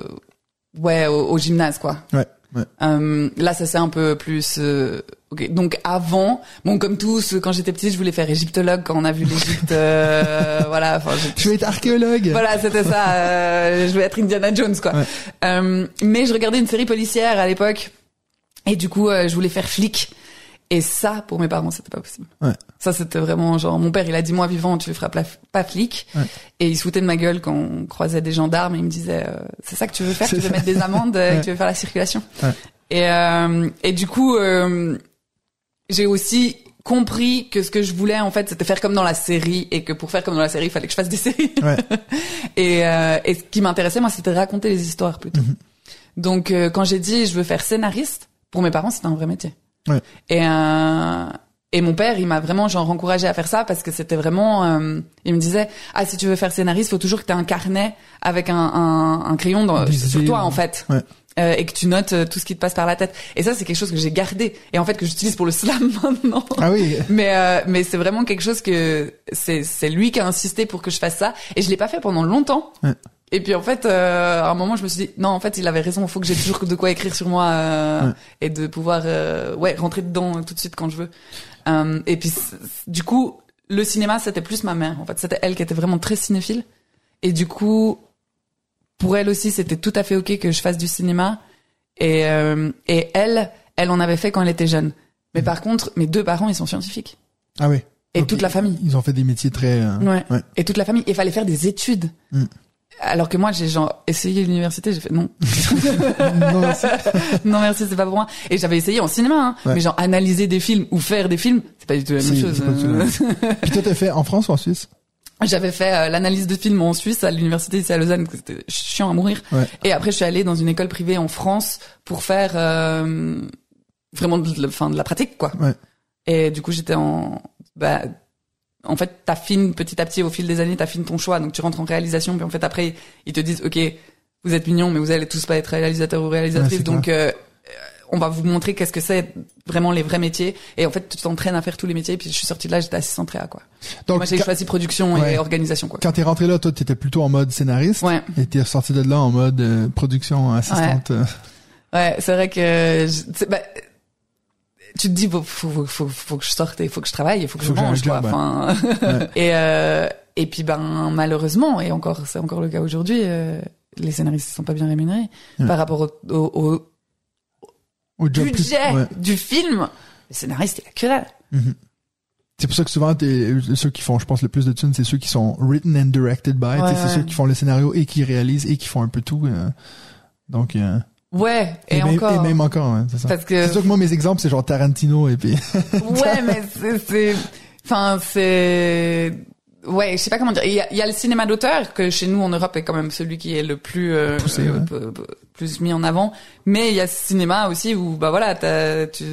ouais, au, au gymnase, quoi. Ouais. Ouais. Euh, là, ça c'est un peu plus. euh, ok. Donc avant, bon, comme tous, quand j'étais petite, je voulais faire égyptologue quand on a vu l'Égypte. euh, voilà. Enfin, Tu veux être archéologue? voilà, c'était ça. euh, je voulais être Indiana Jones, quoi. Ouais. Euh, mais je regardais une série policière à l'époque, et du coup, euh, je voulais faire flic. Et ça, pour mes parents, c'était pas possible. Ouais. Ça, c'était vraiment genre, mon père, il a dit, moi, vivant, tu feras pla- pas flic. Ouais. Et il se foutait de ma gueule quand on croisait des gendarmes et il me disait, euh, c'est ça que tu veux faire? Tu veux ça. mettre des amendes, Ouais. tu veux faire la circulation? Ouais. Et, euh, et du coup, euh, j'ai aussi compris que ce que je voulais, en fait, c'était faire comme dans la série et que pour faire comme dans la série, il fallait que je fasse des séries. Ouais. Et, euh, et ce qui m'intéressait, moi, c'était raconter les histoires plutôt. Mhm. Donc, euh, quand j'ai dit je veux faire scénariste, pour mes parents, c'était un vrai métier. Ouais. Et euh, et mon père, il m'a vraiment genre encouragé à faire ça parce que c'était vraiment. euh, il me disait ah si tu veux faire scénariste, faut toujours que tu aies un carnet avec un, un, un crayon dans, sur toi en fait. Ouais. Euh, et que tu notes euh, tout ce qui te passe par la tête. Et ça, c'est quelque chose que j'ai gardé et en fait que j'utilise pour le slam maintenant. Ah oui. Mais euh, mais c'est vraiment quelque chose que c'est c'est lui qui a insisté pour que je fasse ça et je l'ai pas fait pendant longtemps. Ouais. Et puis en fait, euh, à un moment, je me suis dit non, en fait, il avait raison. Il faut que j'ai toujours de quoi écrire sur moi euh, Ouais. et de pouvoir euh, ouais rentrer dedans tout de suite quand je veux. Euh, et puis du coup, le cinéma, c'était plus ma mère. En fait, c'était elle qui était vraiment très cinéphile. Et du coup, pour elle aussi, c'était tout à fait ok que je fasse du cinéma. Et euh, et elle, elle en avait fait quand elle était jeune. Mais par contre, mes deux parents, ils sont scientifiques. Ah oui. Et Donc, toute la famille. Ils ont fait des métiers très... euh, Ouais. ouais. Et toute la famille. Il fallait faire des études. Mm. Alors que moi, j'ai genre essayé l'université, j'ai fait non. non, merci. non merci, c'est pas pour moi. Et j'avais essayé en cinéma, hein. Ouais. mais genre analyser des films ou faire des films, c'est pas du tout la même Si, chose. pas Euh, Puis toi, t'as fait en France ou en Suisse? J'avais fait euh, l'analyse de films en Suisse à l'université ici à Lausanne, que c'était chiant à mourir. Ouais. Et après, je suis allée dans une école privée en France pour faire euh, vraiment de, de la pratique, quoi. Ouais. Et du coup, j'étais en, bah, en fait, t'affines petit à petit au fil des années, t'affines ton choix. Donc, tu rentres en réalisation, puis en fait, après, ils te disent, ok, vous êtes mignons, mais vous allez tous pas être réalisateurs ou Ouais, c'est donc, euh, on va vous montrer qu'est-ce que c'est vraiment les vrais métiers. Et en fait, tu t'entraînes à faire tous les métiers. Et puis, je suis sortie de là, j'étais assistante réa, quoi. Donc, Moi, j'ai choisi production Ouais. et organisation, quoi. quand t'es rentré là, toi, t'étais plutôt en mode scénariste. Ouais. Et t'es ressorti de là en mode euh, production assistante. Ouais, c'est vrai que je- bah, tu te dis faut, faut, faut, faut que je sorte, il faut que je travaille, il faut que je mange quoi. job. Enfin, Ouais. et euh, et puis ben malheureusement et encore c'est encore le cas aujourd'hui, euh, les scénaristes sont pas bien rémunérés Ouais. par rapport au, au, au Au job plus- budget ouais. du film. Le scénariste il a que dalle. C'est pour ça que souvent, t'es- ceux qui font, je pense, le plus de thunes, c'est ceux qui sont written and directed by. Ouais, c'est ceux qui font le scénario et qui réalisent et qui font un peu tout. euh. Donc, euh, Ouais, et, même, encore. et même encore, hein, c'est ça. Parce que C'est sûr que moi, mes exemples, c'est genre Tarantino et puis. ouais, mais c'est, c'est, enfin, c'est, ouais, je sais pas comment dire. Il y a, il y a le cinéma d'auteur que chez nous en Europe est quand même celui qui est le plus euh, Poussé, euh, ouais. p- p- plus mis en avant. Mais il y a ce cinéma aussi où bah voilà, t'as- tu,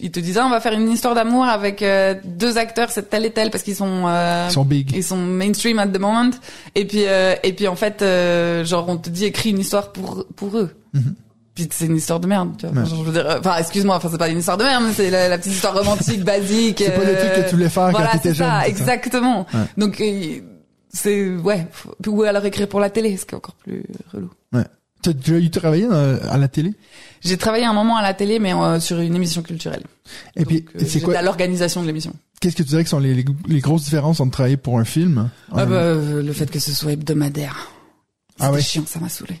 ils te disent ah, on va faire une histoire d'amour avec euh, deux acteurs, c'est tel et tel parce qu'ils sont euh, Ils sont big. ils sont mainstream at the moment. Et puis euh, et puis en fait, euh, genre on te dit écris une histoire pour pour eux. Mhm. Puis c'est une histoire de merde, tu vois. Ouais. Genre, je veux dire, euh, enfin, excuse-moi, enfin, c'est pas une histoire de merde, mais c'est la, la petite histoire romantique, basique. C'est pas le truc que tu voulais faire voilà, quand t'étais ça, jeune. ça. exactement. Ouais. Donc, euh, c'est, ouais, ou alors écrire pour la télé, ce qui est encore plus relou. Ouais. T'as déjà eu travaillé dans- à la télé? J'ai travaillé un moment à la télé, mais euh, sur une émission culturelle. Et puis, euh, c'est quoi, à l'organisation de l'émission. qu'est-ce que tu dirais que sont les, les, les grosses différences entre travailler pour un film? Ah bah, euh, le fait que ce soit hebdomadaire. Ah ouais? chiant, ça m'a saoulé.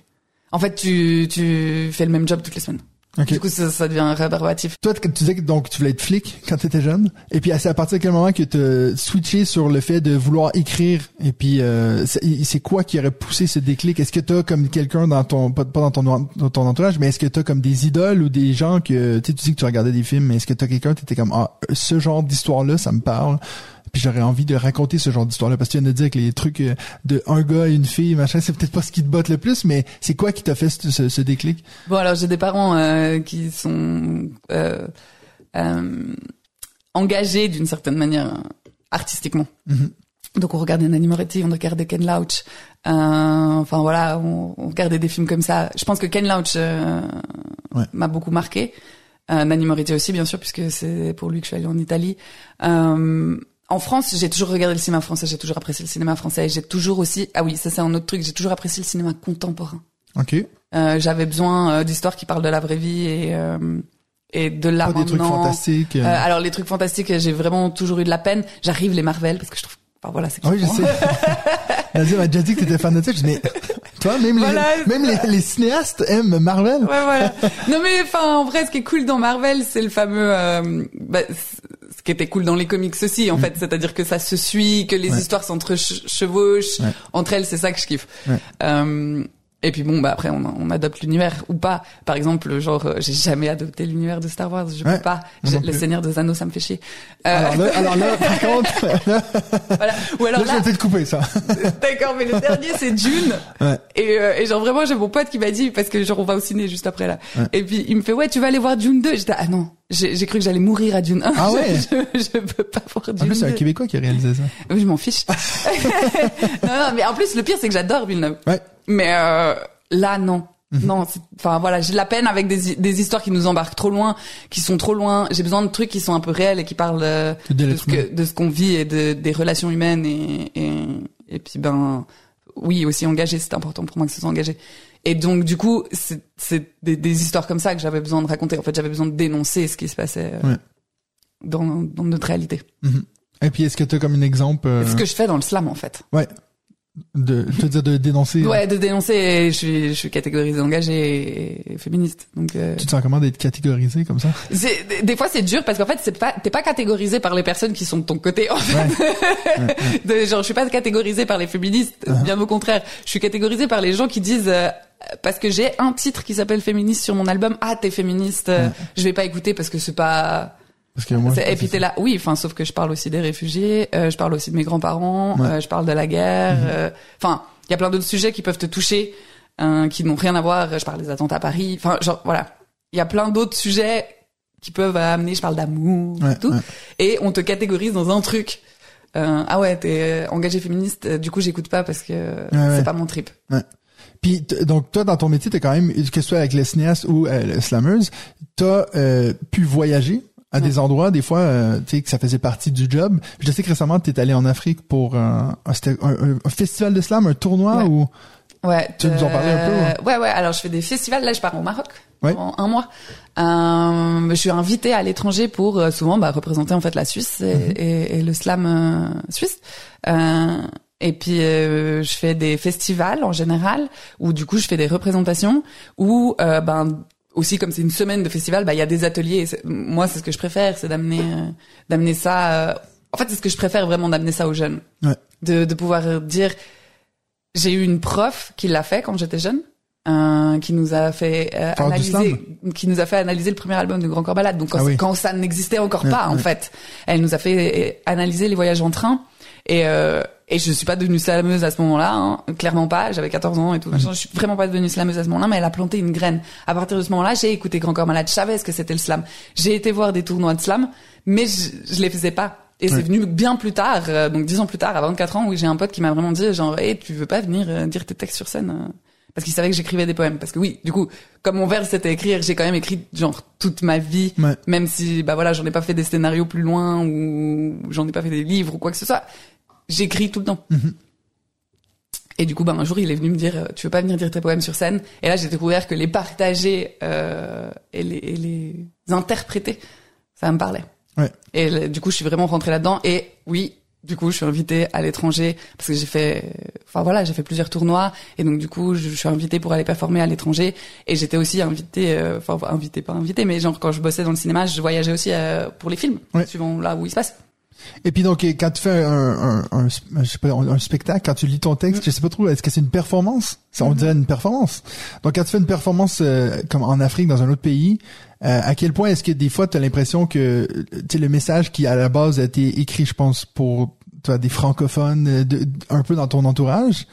En fait, tu, tu fais le même job toutes les semaines. Ok. Du coup, ça, ça devient rébarbatif. Toi, tu disais que donc tu voulais être flic quand t'étais jeune, et puis c'est à partir de quel moment que tu switché sur le fait de vouloir écrire, et puis euh, c'est quoi qui aurait poussé ce déclic? Est-ce que t'as comme quelqu'un dans ton pas, dans ton dans ton entourage, mais est-ce que t'as comme des idoles ou des gens que tu sais tu dis que tu regardais des films, mais est-ce que t'as quelqu'un t'étais comme ah ce genre d'histoire là ça me parle, Puis j'aurais envie de raconter ce genre d'histoire-là parce que tu viens de dire que les trucs euh, de un gars et une fille, machin, c'est peut-être pas ce qui te botte le plus, mais c'est quoi qui t'a fait ce, ce, ce déclic? Bon, alors j'ai des parents euh, qui sont euh, euh, engagés d'une certaine manière euh, artistiquement. Mhm. Donc on regardait Nanny Moretti, on regardait Ken Loach. Euh, enfin voilà, on, on regardait des films comme ça. Je pense que Ken Loach euh, Ouais. m'a beaucoup marqué. Euh, Nanny Moretti aussi, bien sûr, puisque c'est pour lui que je suis allée en Italie. Euh, en France, j'ai toujours regardé le cinéma français, j'ai toujours apprécié le cinéma français. et J'ai toujours aussi, ah oui, ça c'est un autre truc, j'ai toujours apprécié le cinéma contemporain. Ok. Euh, J'avais besoin euh, d'histoires qui parlent de la vraie vie et euh, et de là Pas des trucs maintenant. fantastiques. euh. Euh, alors les trucs fantastiques, j'ai vraiment toujours eu de la peine. J'arrive les Marvel parce que je trouve, enfin voilà, c'est Ah oui, je sais. Nazir m'a déjà dit que t'étais fan de dis, mais toi, même, Voilà. les, même les, les cinéastes aiment Marvel. Ouais, voilà. non mais enfin, en vrai, ce qui est cool dans Marvel, c'est le fameux, euh, bah, ce qui était cool dans les comics aussi, en fait, c'est-à-dire que ça se suit, que les. Ouais. histoires s'entre-chevauchent Ouais. entre elles, c'est ça que je kiffe. Ouais. Euh, et puis bon, bah après, on, on adopte l'univers ou pas. Par exemple, genre, euh, j'ai jamais adopté l'univers de Star Wars, je Ouais, peux pas. Le. Seigneur des Anneaux, ça me fait chier. Euh, Alors là, alors là, par contre, là, voilà. Ou alors là, je là, vais peut-être couper ça. d'accord, mais le dernier c'est Dune. Ouais. Et, euh, et genre vraiment j'ai mon pote qui m'a dit parce que genre on va au ciné juste après là. Ouais. Et puis il me fait ouais tu vas aller voir Dune 2. J'étais ah non j'ai cru que j'allais mourir à Dune 1. Ah ouais je, je peux pas voir En Dune plus, c'est un 2. Québécois qui a réalisé ça. Oui, je m'en fiche. non non mais en plus le pire c'est que j'adore Villeneuve. Ouais. Mais euh, là non. Mhm. Non, enfin voilà, j'ai de la peine avec des, des histoires qui nous embarquent trop loin, qui sont trop loin. J'ai besoin de trucs qui sont un peu réels et qui parlent euh, De ce que de ce qu'on vit et de des relations humaines et et, et puis ben oui aussi engagé c'est important pour moi que ce soit engagé et donc du coup c'est c'est des, des histoires comme ça que j'avais besoin de raconter en fait j'avais besoin de dénoncer ce qui se passait euh, Ouais. dans dans notre réalité Mhm. Et puis, est-ce que t'as comme un exemple, euh, ce que je fais dans le slam en fait ouais, de, veux dire, de dénoncer. euh, ouais de dénoncer je suis je suis catégorisée engagée et, féministe donc euh, Tu te sens comment d'être catégorisé comme ça? c'est- des- fois c'est dur parce qu'en fait c'est pas t'es pas catégorisé par les personnes qui sont de ton côté en fait. De, genre je suis pas catégorisée par les féministes Uh-huh. bien au contraire. Je suis catégorisée par les gens qui disent euh, parce que j'ai un titre qui s'appelle féministe sur mon album. Ah t'es féministe euh, je vais pas écouter parce que c'est pas Parce que moi, c'est- je- et puis t'es là oui enfin sauf que je parle aussi des réfugiés euh, je parle aussi de mes grands-parents Ouais. euh, je parle de la guerre euh, enfin il y a plein d'autres sujets qui peuvent te toucher hein, qui n'ont rien à voir je parle des attentats à Paris enfin genre voilà. Il y a plein d'autres sujets qui peuvent amener je parle d'amour Ouais, et tout ouais. et on te catégorise dans un truc. Euh, ah ouais t'es euh, engagé féministe du coup j'écoute pas parce que c'est pas mon trip. Puis donc toi dans ton métier t'as quand même que ce soit avec les cinéastes ou euh, les slammers, t'as euh, pu voyager à des endroits des fois euh, tu sais que ça faisait partie du job. Je sais que récemment t'es allé en Afrique pour un, un, un- festival de slam, un tournoi ou Ouais. Tu veux nous en parler un peu, euh, ouais Ouais. Alors, je fais des festivals. Là, je pars au Maroc. Ouais. En un mois. Euh, je suis invitée à l'étranger pour euh, souvent bah, représenter en fait la Suisse et, Mhm. et- et le slam euh, suisse. Euh, et puis euh, je fais des festivals en général où du coup je fais des représentations où euh, ben aussi comme c'est une semaine de festival, bah il y a des ateliers. Moi, c'est ce que je préfère, c'est d'amener euh, d'amener ça. euh, en fait, c'est ce que je préfère vraiment d'amener ça aux jeunes, Ouais. de de pouvoir dire j'ai eu une prof qui l'a fait quand j'étais jeune, euh, qui nous a fait euh, du analyser, qui nous a fait analyser le premier album de Grand Corps Malade. Donc quand, Ah oui. quand ça n'existait encore Ouais, pas, en fait, elle nous a fait euh, analyser les voyages en train. Et euh, et je suis pas devenue slameuse à ce moment-là, hein, clairement pas. J'avais 14 ans et tout. machin. Je suis vraiment pas devenue slameuse à ce moment-là, mais elle a planté une graine. À partir de ce moment-là, j'ai écouté Grand Corps Malade. Je savais ce que c'était le slam. J'ai été voir des tournois de slam, mais je, je les faisais pas. Et c'est venu bien plus tard, euh, donc dix ans plus tard, à 24 ans, où j'ai un pote qui m'a vraiment dit, genre, hey, tu veux pas venir euh, dire tes textes sur scène euh? Parce qu'il savait que j'écrivais des poèmes. Parce que oui, du coup, comme mon verbe c'était écrire, j'ai quand même écrit genre toute ma vie, Ouais. même si bah voilà, j'en ai pas fait des scénarios plus loin ou j'en ai pas fait des livres ou quoi que ce soit. J'écris tout le temps. Mhm. Et du coup, ben, un jour, il est venu me dire, euh, tu veux pas venir dire tes poèmes sur scène? Et là, j'ai découvert que les partager euh, et, les, et les interpréter, ça me parlait. Ouais. Et du coup, je suis vraiment rentrée là-dedans. Et oui, du coup, je suis invitée à l'étranger parce que j'ai fait, enfin voilà, j'ai fait plusieurs tournois. Et donc, du coup, je, je suis invitée pour aller performer à l'étranger. Et j'étais aussi invitée, euh, enfin invitée, pas invitée, mais genre quand je bossais dans le cinéma, je voyageais aussi euh, pour les films, Ouais. suivant là où ils se passent. Et puis donc quand tu fais un, un, un, je sais pas, un, spectacle, quand tu lis ton texte, je sais pas trop, est-ce que c'est une performance? Ça, on dirait une performance. Donc quand tu fais une performance euh, comme en Afrique dans un autre pays, euh, à quel point est-ce que des fois tu as l'impression que tu le message qui à la base a été écrit, je pense, pour toi des francophones, de, un peu dans ton entourage,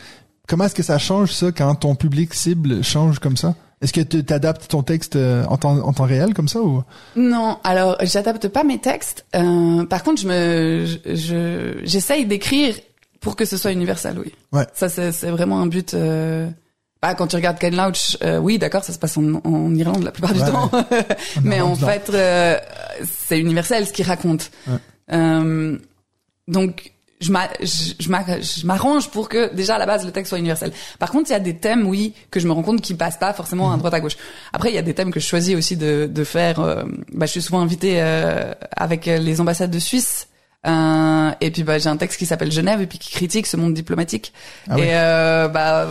comment est-ce que ça change ça quand ton public cible change comme ça? Est-ce que tu t'adaptes ton texte euh, en temps, en temps réel comme ça ou? Non, alors j'adapte pas mes textes. Euh, par contre, je me, je, j'essaye d'écrire pour que ce soit universel, oui. Ouais. Ça c'est, vraiment un but. Euh... Bah, quand tu regardes Ken Loach, euh, oui, d'accord, ça se passe en, en Irlande la plupart du temps, mais en fait, euh, c'est universel ce qu'il raconte. Ouais. donc je m'arrange pour que déjà à la base le texte soit universel. Par contre, il y a des thèmes, oui, que je me rends compte qui passent pas forcément à mhm. droite à gauche. Après, il y a des thèmes que je choisis aussi de, de faire. Euh, bah, je suis souvent invitée euh, avec les ambassades de Suisse. Euh, et puis bah, j'ai un texte qui s'appelle Genève et puis qui critique ce monde diplomatique. Ah et euh, bah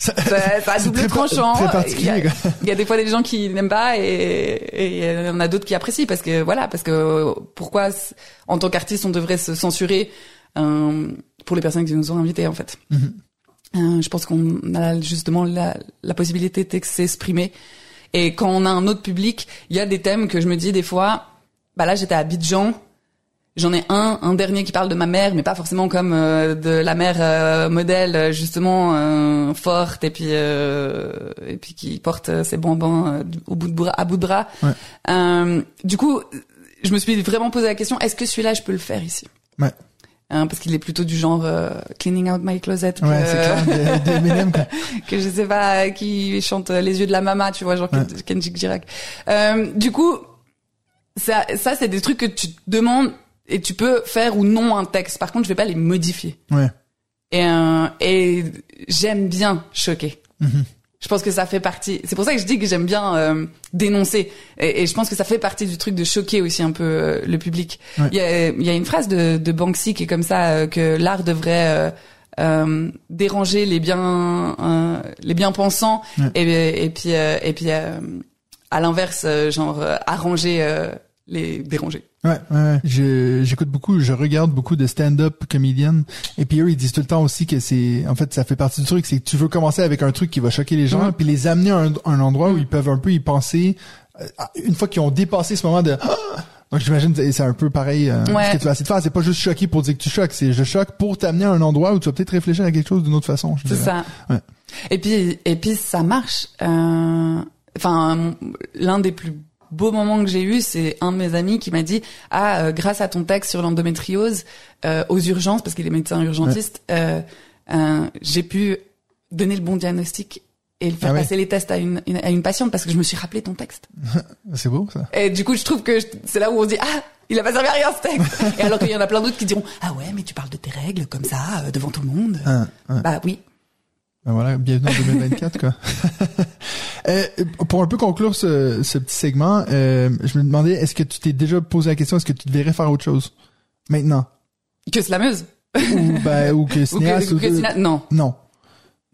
ça, ça a double tranchant. il, y a, il y, a, des fois des gens qui n'aiment pas et, et il y en a d'autres qui apprécient parce que voilà parce que pourquoi en tant qu'artiste on devrait se censurer euh, pour les personnes qui nous ont invités en fait. Mm-hmm. euh, je pense qu'on a justement la, la possibilité de s'exprimer et quand on a un autre public, il y a des thèmes que je me dis des fois, bah là j'étais à Abidjan J'en ai un, un dernier qui parle de ma mère, mais pas forcément comme euh, de la mère euh, modèle justement euh, forte et puis et puis qui porte ses bonbons au bout de bras, à bout de bras. Ouais. du coup, je me suis vraiment posé la question est-ce que celui-là je peux le faire ici? Ouais. Hein, parce qu'il est plutôt du genre cleaning out my closet que, ouais, clair, de, que je sais pas qui chante les yeux de la mama tu vois genre ouais. Kendrick Girac du coup ça ça c'est des trucs que tu te demandes et tu peux faire ou non un texte. Par contre, je vais pas les modifier. Ouais. Et euh, et j'aime bien choquer. Mm-hmm. Je pense que ça fait partie. C'est pour ça que je dis que j'aime bien euh, dénoncer. Et, et, je pense que ça fait partie du truc de choquer aussi un peu euh, le public. Il y, a, y a une phrase de, de Banksy qui est comme ça euh, que l'art devrait déranger les bien les bien pensants et, et puis et puis à l'inverse genre arranger les déranger. Ouais, ouais, j'écoute beaucoup, je regarde beaucoup de stand-up comédiennes et puis eux ils disent tout le temps aussi que c'est en fait ça fait partie du truc, c'est que tu veux commencer avec un truc qui va choquer les gens puis les amener à un, endroit où ils peuvent un peu y penser euh, une fois qu'ils ont dépassé ce moment de donc j'imagine c'est un peu pareil euh, ce que tu vas essayer de faire, c'est pas juste choquer pour dire que tu choques, c'est je choque pour t'amener à un endroit où tu vas peut-être réfléchir à quelque chose d'une autre façon. C'est ça. Ouais. Et puis et puis ça marche. Euh... Enfin l'un des plus beau moment que j'ai eu, c'est un de mes amis qui m'a dit ah euh, grâce à ton texte sur l'endométriose euh, aux urgences parce qu'il est médecin urgentiste, euh, euh, j'ai pu donner le bon diagnostic et faire ah passer les tests à une, à une patiente parce que je me suis rappelé ton texte. c'est beau ça. Et du coup, je trouve que c'est là où on dit ah il a pas servi à rien ce texte. et alors qu'il y en a plein d'autres qui diront ah ouais mais tu parles de tes règles comme ça devant tout le monde. Bah oui. Ben voilà, bienvenue en 2024 quoi. euh, pour un peu conclure ce, ce petit segment, euh, je me demandais est-ce que tu t'es déjà posé la question est-ce que tu devrais faire autre chose? Maintenant? Que slameuse ou ben ou que cinéaste ou, que, ou que non. Non.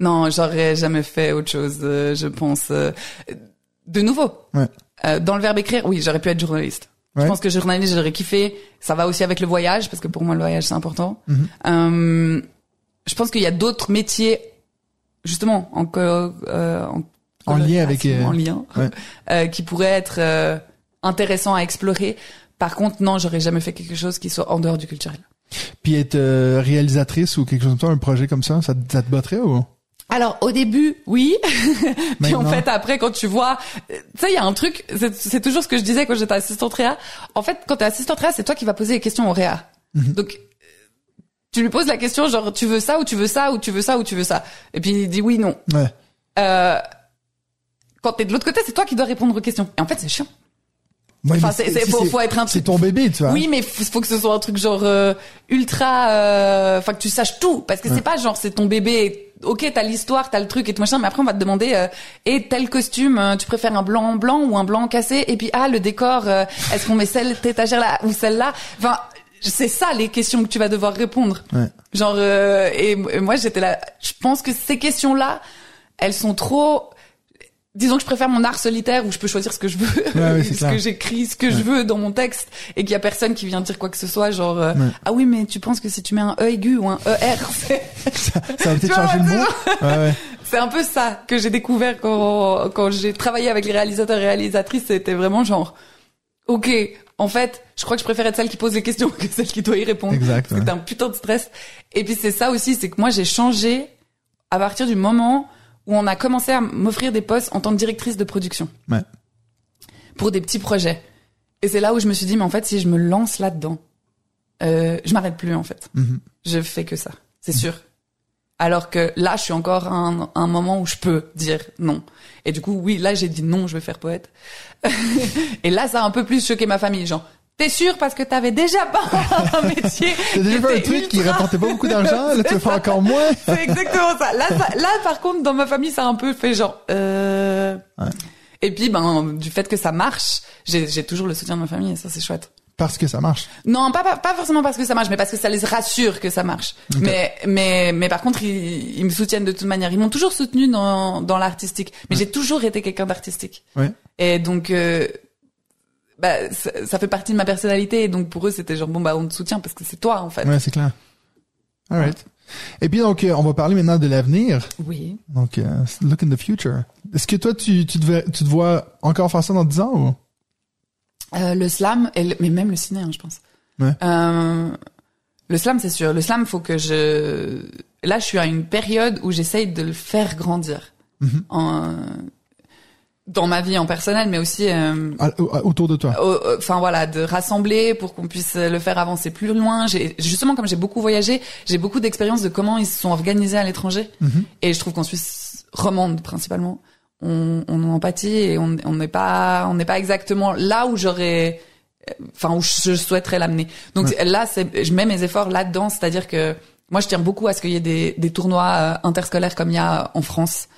Non, j'aurais jamais fait autre chose, euh, je pense. De nouveau. Ouais. Euh, dans le verbe écrire, oui, j'aurais pu être journaliste. Ouais. Je pense que journaliste, j'aurais kiffé. Ça va aussi avec le voyage, parce que pour moi, le voyage, c'est important. Mm-hmm. je pense qu'il y a d'autres métiers justement en, euh, en, en lien avec en lien euh, qui pourrait être euh, intéressant à explorer. Par contre, non, j'aurais jamais fait quelque chose qui soit en dehors du culturel. Puis être euh, réalisatrice ou quelque chose comme ça, un projet comme ça, ça, ça te botterait ou? Alors au début, oui. Puis en fait après quand tu vois, tu sais il y a un truc, c'est toujours ce que je disais quand j'étais assistante réa. En fait quand t'es assistante réa, c'est toi qui vas poser les questions au réa. Mhm. Donc tu lui poses la question genre tu veux ça ou tu veux ça ou tu veux ça ou tu veux ça. Et puis il dit oui non. Ouais. euh, quand t'es de l'autre côté c'est toi qui dois répondre aux questions. Et en fait c'est chiant. Enfin c'est faut, faut, être un c'est ton bébé tu vois. Oui mais faut, faut que ce soit un truc genre euh, ultra euh, enfin que tu saches tout. Parce que c'est pas genre c'est ton bébé ok t'as l'histoire t'as le truc et tout machin mais après on va te demander euh, et tel costume euh, tu préfères un blanc blanc ou un blanc cassé? Et puis ah le décor est-ce qu'on met cette étagère là ou celle là enfin c'est ça les questions que tu vas devoir répondre. Ouais. Genre euh, et, moi j'étais là. Je pense que ces questions-là, elles sont trop. disons que je préfère mon art solitaire où je peux choisir ce que je veux, Ouais, ce clair. que j'écris, ce que je veux dans mon texte, et qu'il y a personne qui vient dire quoi que ce soit, genre euh, ah oui mais tu penses que si tu mets un e aigu ou un er, c'est Ça, ça va peut-être changer le mot. Ouais, ouais. c'est un peu ça que j'ai découvert quand quand j'ai travaillé avec les réalisateurs et réalisatrices, c'était vraiment genre ok en fait je crois que je préfère être celle qui pose les questions que celle qui doit y répondre. Exact, ouais. C'est un putain de stress. Et puis c'est ça aussi, c'est que moi j'ai changé à partir du moment où on a commencé à m'offrir des postes en tant que directrice de production Ouais. pour des petits projets. Et c'est là où je me suis dit, mais en fait, si je me lance là-dedans, euh, je m'arrête plus en fait. Mhm. Je fais que ça, c'est sûr. Alors que là, je suis encore à un, un moment où je peux dire non. Et du coup, oui, là, j'ai dit non, je vais faire poète. et là, ça a un peu plus choqué ma famille, genre. T'es sûr parce que t'avais déjà pas un métier. T'as déjà fait un truc qui rapportait pas beaucoup d'argent, là tu vas faire encore moins. c'est exactement ça. Là, ça- là, par contre, dans ma famille, ça a un peu fait genre. Euh... Ouais. Et puis, ben, du fait que ça marche, j'ai toujours le soutien de ma famille, et ça, c'est chouette. Parce que ça marche. Non, pas, pas pas forcément parce que ça marche, mais parce que ça les rassure que ça marche. Mais mais mais par contre, ils, ils me soutiennent de toute manière. Ils m'ont toujours soutenu dans dans l'artistique, mais j'ai toujours été quelqu'un d'artistique. Ouais. Et donc. Euh, bah, ça, ça fait partie de ma personnalité et donc pour eux c'était genre bon bah on te soutient parce que c'est toi en fait. Ouais, c'est clair. Alright. Et puis donc, euh, on va parler maintenant de l'avenir. Oui. Donc, euh, look in the future. Est-ce que toi, tu, tu, te, tu te vois encore faire ça dans 10 ans ou? Euh, le slam, et le- mais même le ciné, hein, je pense. Ouais. Euh, le slam, c'est sûr. Le slam, faut que je. Là, je suis à une période où j'essaye de le faire grandir. Mhm. En... Dans ma vie en personnel, mais aussi. euh, À- au- autour de toi. Enfin voilà, de rassembler pour qu'on puisse le faire avancer plus loin. Justement comme j'ai beaucoup voyagé, j'ai beaucoup d'expérience de comment ils se sont organisés à l'étranger. Mhm. Et je trouve qu'en Suisse romande principalement, on, on en empathie et on n'est pas on n'est pas exactement là où j'aurais, enfin où je souhaiterais l'amener. Donc là, c'est je mets mes efforts là-dedans, c'est-à-dire que moi je tiens beaucoup à ce qu'il y ait des, des tournois euh, interscolaires comme il y a en France.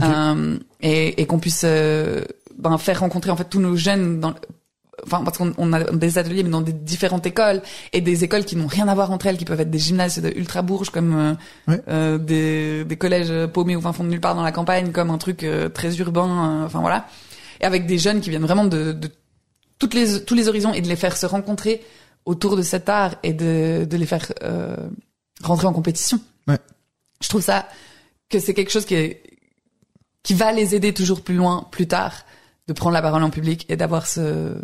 Euh, et, et qu'on puisse euh, ben, faire rencontrer en fait tous nos jeunes dans enfin parce qu'on on a des ateliers mais dans des différentes écoles et des écoles qui n'ont rien à voir entre elles qui peuvent être des gymnases de ultra bourges comme euh, Ouais. euh, des, des collèges paumés au fin fond de nulle part dans la campagne comme un truc euh, très urbain euh, enfin voilà et avec des jeunes qui viennent vraiment de, de toutes les tous les horizons et de les faire se rencontrer autour de cet art et de, de les faire euh, rentrer en compétition Ouais. je trouve ça que c'est quelque chose qui est qui va les aider toujours plus loin plus tard de prendre la parole en public et d'avoir ce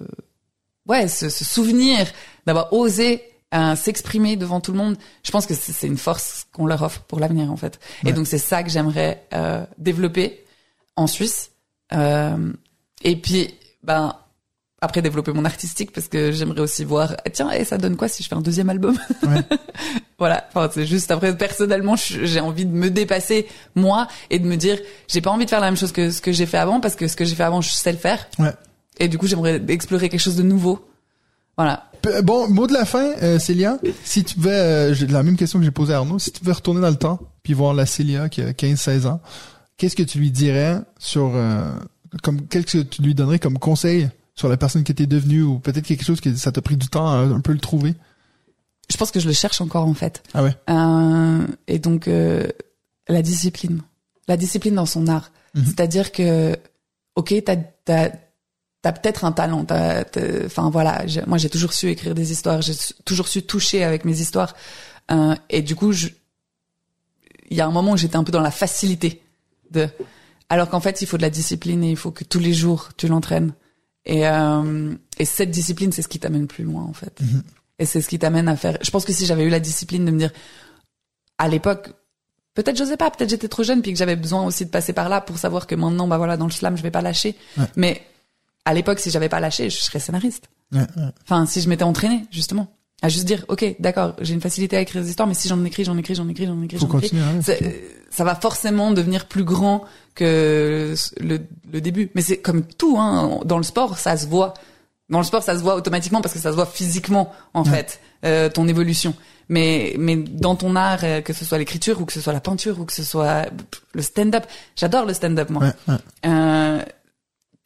ouais ce, ce souvenir d'avoir osé euh, s'exprimer devant tout le monde je pense que c'est une force qu'on leur offre pour l'avenir en fait Ouais. et donc c'est ça que j'aimerais euh, développer en Suisse euh, et puis ben après développer mon artistique parce que j'aimerais aussi voir ah, tiens et ça donne quoi si je fais un deuxième album? Ouais. voilà enfin c'est juste après personnellement j'ai envie de me dépasser moi et de me dire j'ai pas envie de faire la même chose que ce que j'ai fait avant parce que ce que j'ai fait avant je sais le faire Ouais. Et du coup j'aimerais explorer quelque chose de nouveau voilà Bon, mot de la fin, euh, Célia. Si tu pouvais, euh, j'ai la même question que j'ai posée à Arnaud, si tu pouvais retourner dans le temps puis voir la Célia qui a 15-16 ans, qu'est-ce que tu lui dirais sur, euh, comme, qu'est-ce que tu lui donnerais comme conseil sur la personne qui était devenue ou peut-être quelque chose que ça t'a pris du temps à un peu le trouver? je pense que je le cherche encore en fait Ah ouais? Euh, et donc euh, la discipline, la discipline dans son art. Mhm. C'est-à-dire que, ok, t'as t'as peut-être un talent. t'as- t'as- Enfin voilà, j'ai- moi j'ai toujours su écrire des histoires, j'ai toujours su toucher avec mes histoires. Euh, et du coup, il y a un moment où j'étais un peu dans la facilité de, alors qu'en fait il faut de la discipline et il faut que tous les jours tu l'entraînes. Et euh, et cette discipline, c'est ce qui t'amène plus loin en fait. Mhm. Et c'est ce qui t'amène à faire. Je pense que si j'avais eu la discipline de me dire, à l'époque, peut-être j'osais pas, peut-être j'étais trop jeune, puis que j'avais besoin aussi de passer par là pour savoir que maintenant, bah voilà, dans le slam, je vais pas lâcher. Ouais. Mais à l'époque, si j'avais pas lâché, je serais scénariste. Ouais, ouais. Enfin, si je m'étais entraînée, justement, à juste dire, ok, d'accord, j'ai une facilité à écrire des histoires, mais si j'en écris, j'en écris, j'en écris, j'en écris, j'en écris, euh, ça va forcément devenir plus grand que le, le début. Mais c'est comme tout, hein, dans le sport, ça se voit. Dans le sport, ça se voit automatiquement parce que ça se voit physiquement, en fait, euh, ton évolution. Mais, mais dans ton art, euh, que ce soit l'écriture ou que ce soit la peinture ou que ce soit le stand-up, j'adore le stand-up, moi. Ouais, ouais. Euh,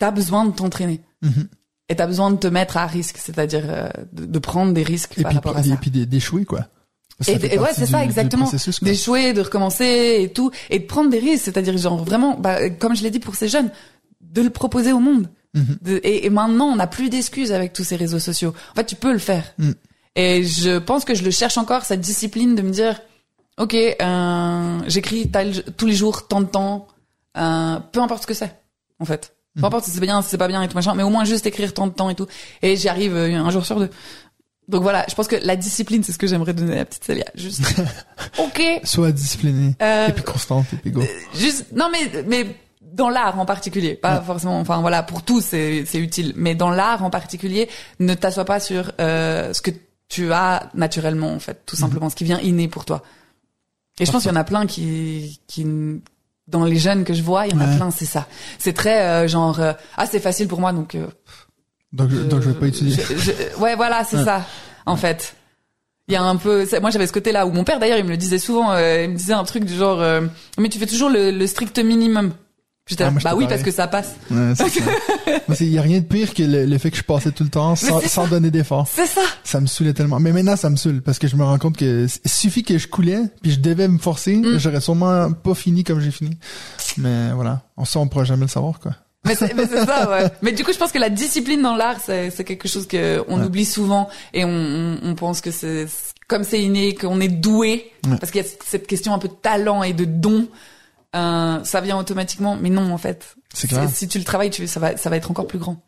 t'as besoin de t'entraîner. Mhm. Et t'as besoin de te mettre à risque, c'est-à-dire euh, de, de prendre des risques Et par puis, rapport à et ça. puis d'é- d'échouer, quoi. Ça Et, et ouais, c'est ça exactement. D'échouer, de recommencer et tout, et de prendre des risques, c'est-à-dire genre vraiment, bah, comme je l'ai dit pour ces jeunes, de le proposer au monde. Mhm. De- et, et maintenant, on n'a plus d'excuses avec tous ces réseaux sociaux. En fait, tu peux le faire. Mm. Et je pense que je le cherche encore, cette discipline de me dire, ok, euh, j'écris tous les jours tant de temps, euh, peu importe ce que c'est, en fait. Peu Mhm. importe si c'est bien, si c'est pas bien et tout machin, mais au moins juste écrire tant de temps et tout. Et j'y arrive euh, un jour sur deux. Donc voilà, je pense que la discipline, c'est ce que j'aimerais donner à la petite Célia. Juste, ok, Sois discipliné. euh, Et puis constante, et puis go. juste non mais mais dans l'art en particulier pas Ouais. forcément enfin voilà pour tous c'est c'est utile mais dans l'art en particulier ne t'assois pas sur euh, ce que tu as naturellement en fait tout simplement ce qui vient inné pour toi et je pense qu'il y en a plein qui qui dans les jeunes que je vois il y en a plein c'est ça c'est très euh, genre euh, ah c'est facile pour moi donc euh, Donc, je, donc je vais pas étudier. je- je- ouais, voilà, c'est Ouais. ça. En fait, il y a un peu. Moi, j'avais ce côté-là où mon père, d'ailleurs, il me le disait souvent. euh, il me disait un truc du genre, euh, mais tu fais toujours le, le strict minimum. J'étais Ah, bah oui, pareil. parce que ça passe. Ouais, c'est ça. Moi, c'est- y a rien de pire que le, le fait que je passais tout le temps sans, sans donner d'effort. C'est ça. Ça me saoulait tellement. Mais maintenant, ça me saoule parce que je me rends compte que il suffit que je coulais puis je devais me forcer, Mm. j'aurais sûrement pas fini comme j'ai fini. Mais voilà, on ça on pourra jamais le savoir quoi. Mais c'est ça, ouais. Mais du coup, je pense que la discipline dans l'art, c'est c'est quelque chose que on Ouais. oublie souvent et on, on, on pense que c'est comme c'est inné, qu'on est doué, Ouais. parce qu'il y a cette question un peu de talent et de don. Euh, ça vient automatiquement, mais non, en fait. C'est clair. Si tu le travailles, tu, ça va, ça va être encore plus grand.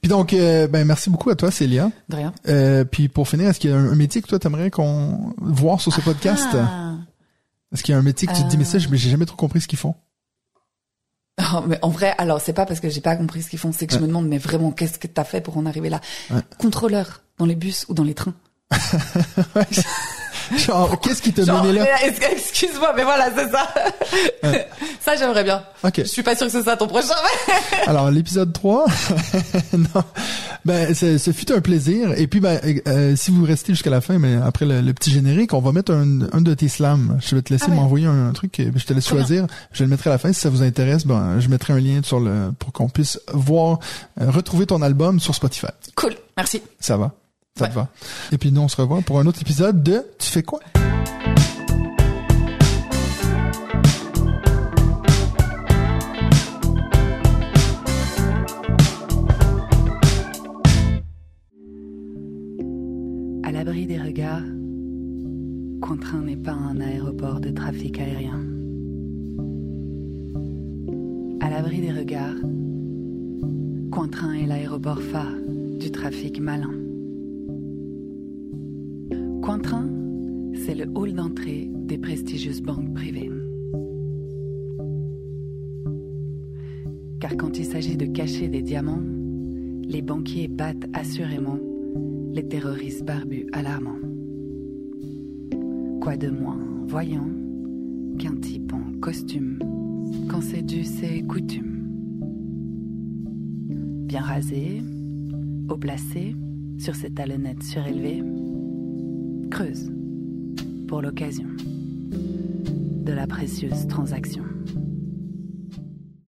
Puis donc, euh, ben merci beaucoup à toi Célia. De rien. Euh, puis pour finir, est-ce qu'il y a un, métier que toi t'aimerais qu'on voir sur ce podcast? Ah. Est-ce qu'il y a un métier que tu te dis mais ça, Euh. j'ai jamais trop compris ce qu'ils font? Oh, mais en vrai, alors c'est pas parce que j'ai pas compris ce qu'ils font, c'est que je Ouais. me demande mais vraiment qu'est-ce que t'as fait pour en arriver là? Ouais. Contrôleur dans les bus ou dans les trains? Genre, qu'est-ce qui t'a Genre, mené là excuse-moi, mais voilà, c'est ça. ça j'aimerais bien. Ok. Je suis pas sûre que c'est ça ton prochain. mais- Alors l'épisode 3, non, ben ce, fut un plaisir. Et puis ben euh, si vous restez jusqu'à la fin, mais après le, le petit générique, on va mettre un, un de tes slams. Je vais te laisser Ah ouais. m'envoyer un, truc, et je te laisse bien. choisir. Je le mettrai à la fin si ça vous intéresse. Ben je mettrai un lien sur le pour qu'on puisse voir euh, retrouver ton album sur Spotify. Cool, merci. Ça va, ça te Ouais. va. Et puis nous on se revoit pour un autre épisode de Tu fais quoi? À l'abri des regards, Cointrin n'est pas un aéroport de trafic aérien. À l'abri des regards, Cointrin est l'aéroport phare du trafic malin. Cointrin, c'est le hall d'entrée des prestigieuses banques privées. Car quand il s'agit de cacher des diamants, les banquiers battent assurément les terroristes barbus alarmants. Quoi de moins voyant qu'un type en costume quand c'est dû ses coutumes? Bien rasé, haut placé, sur ses talonnettes surélevées, creuse pour l'occasion de la précieuse transaction.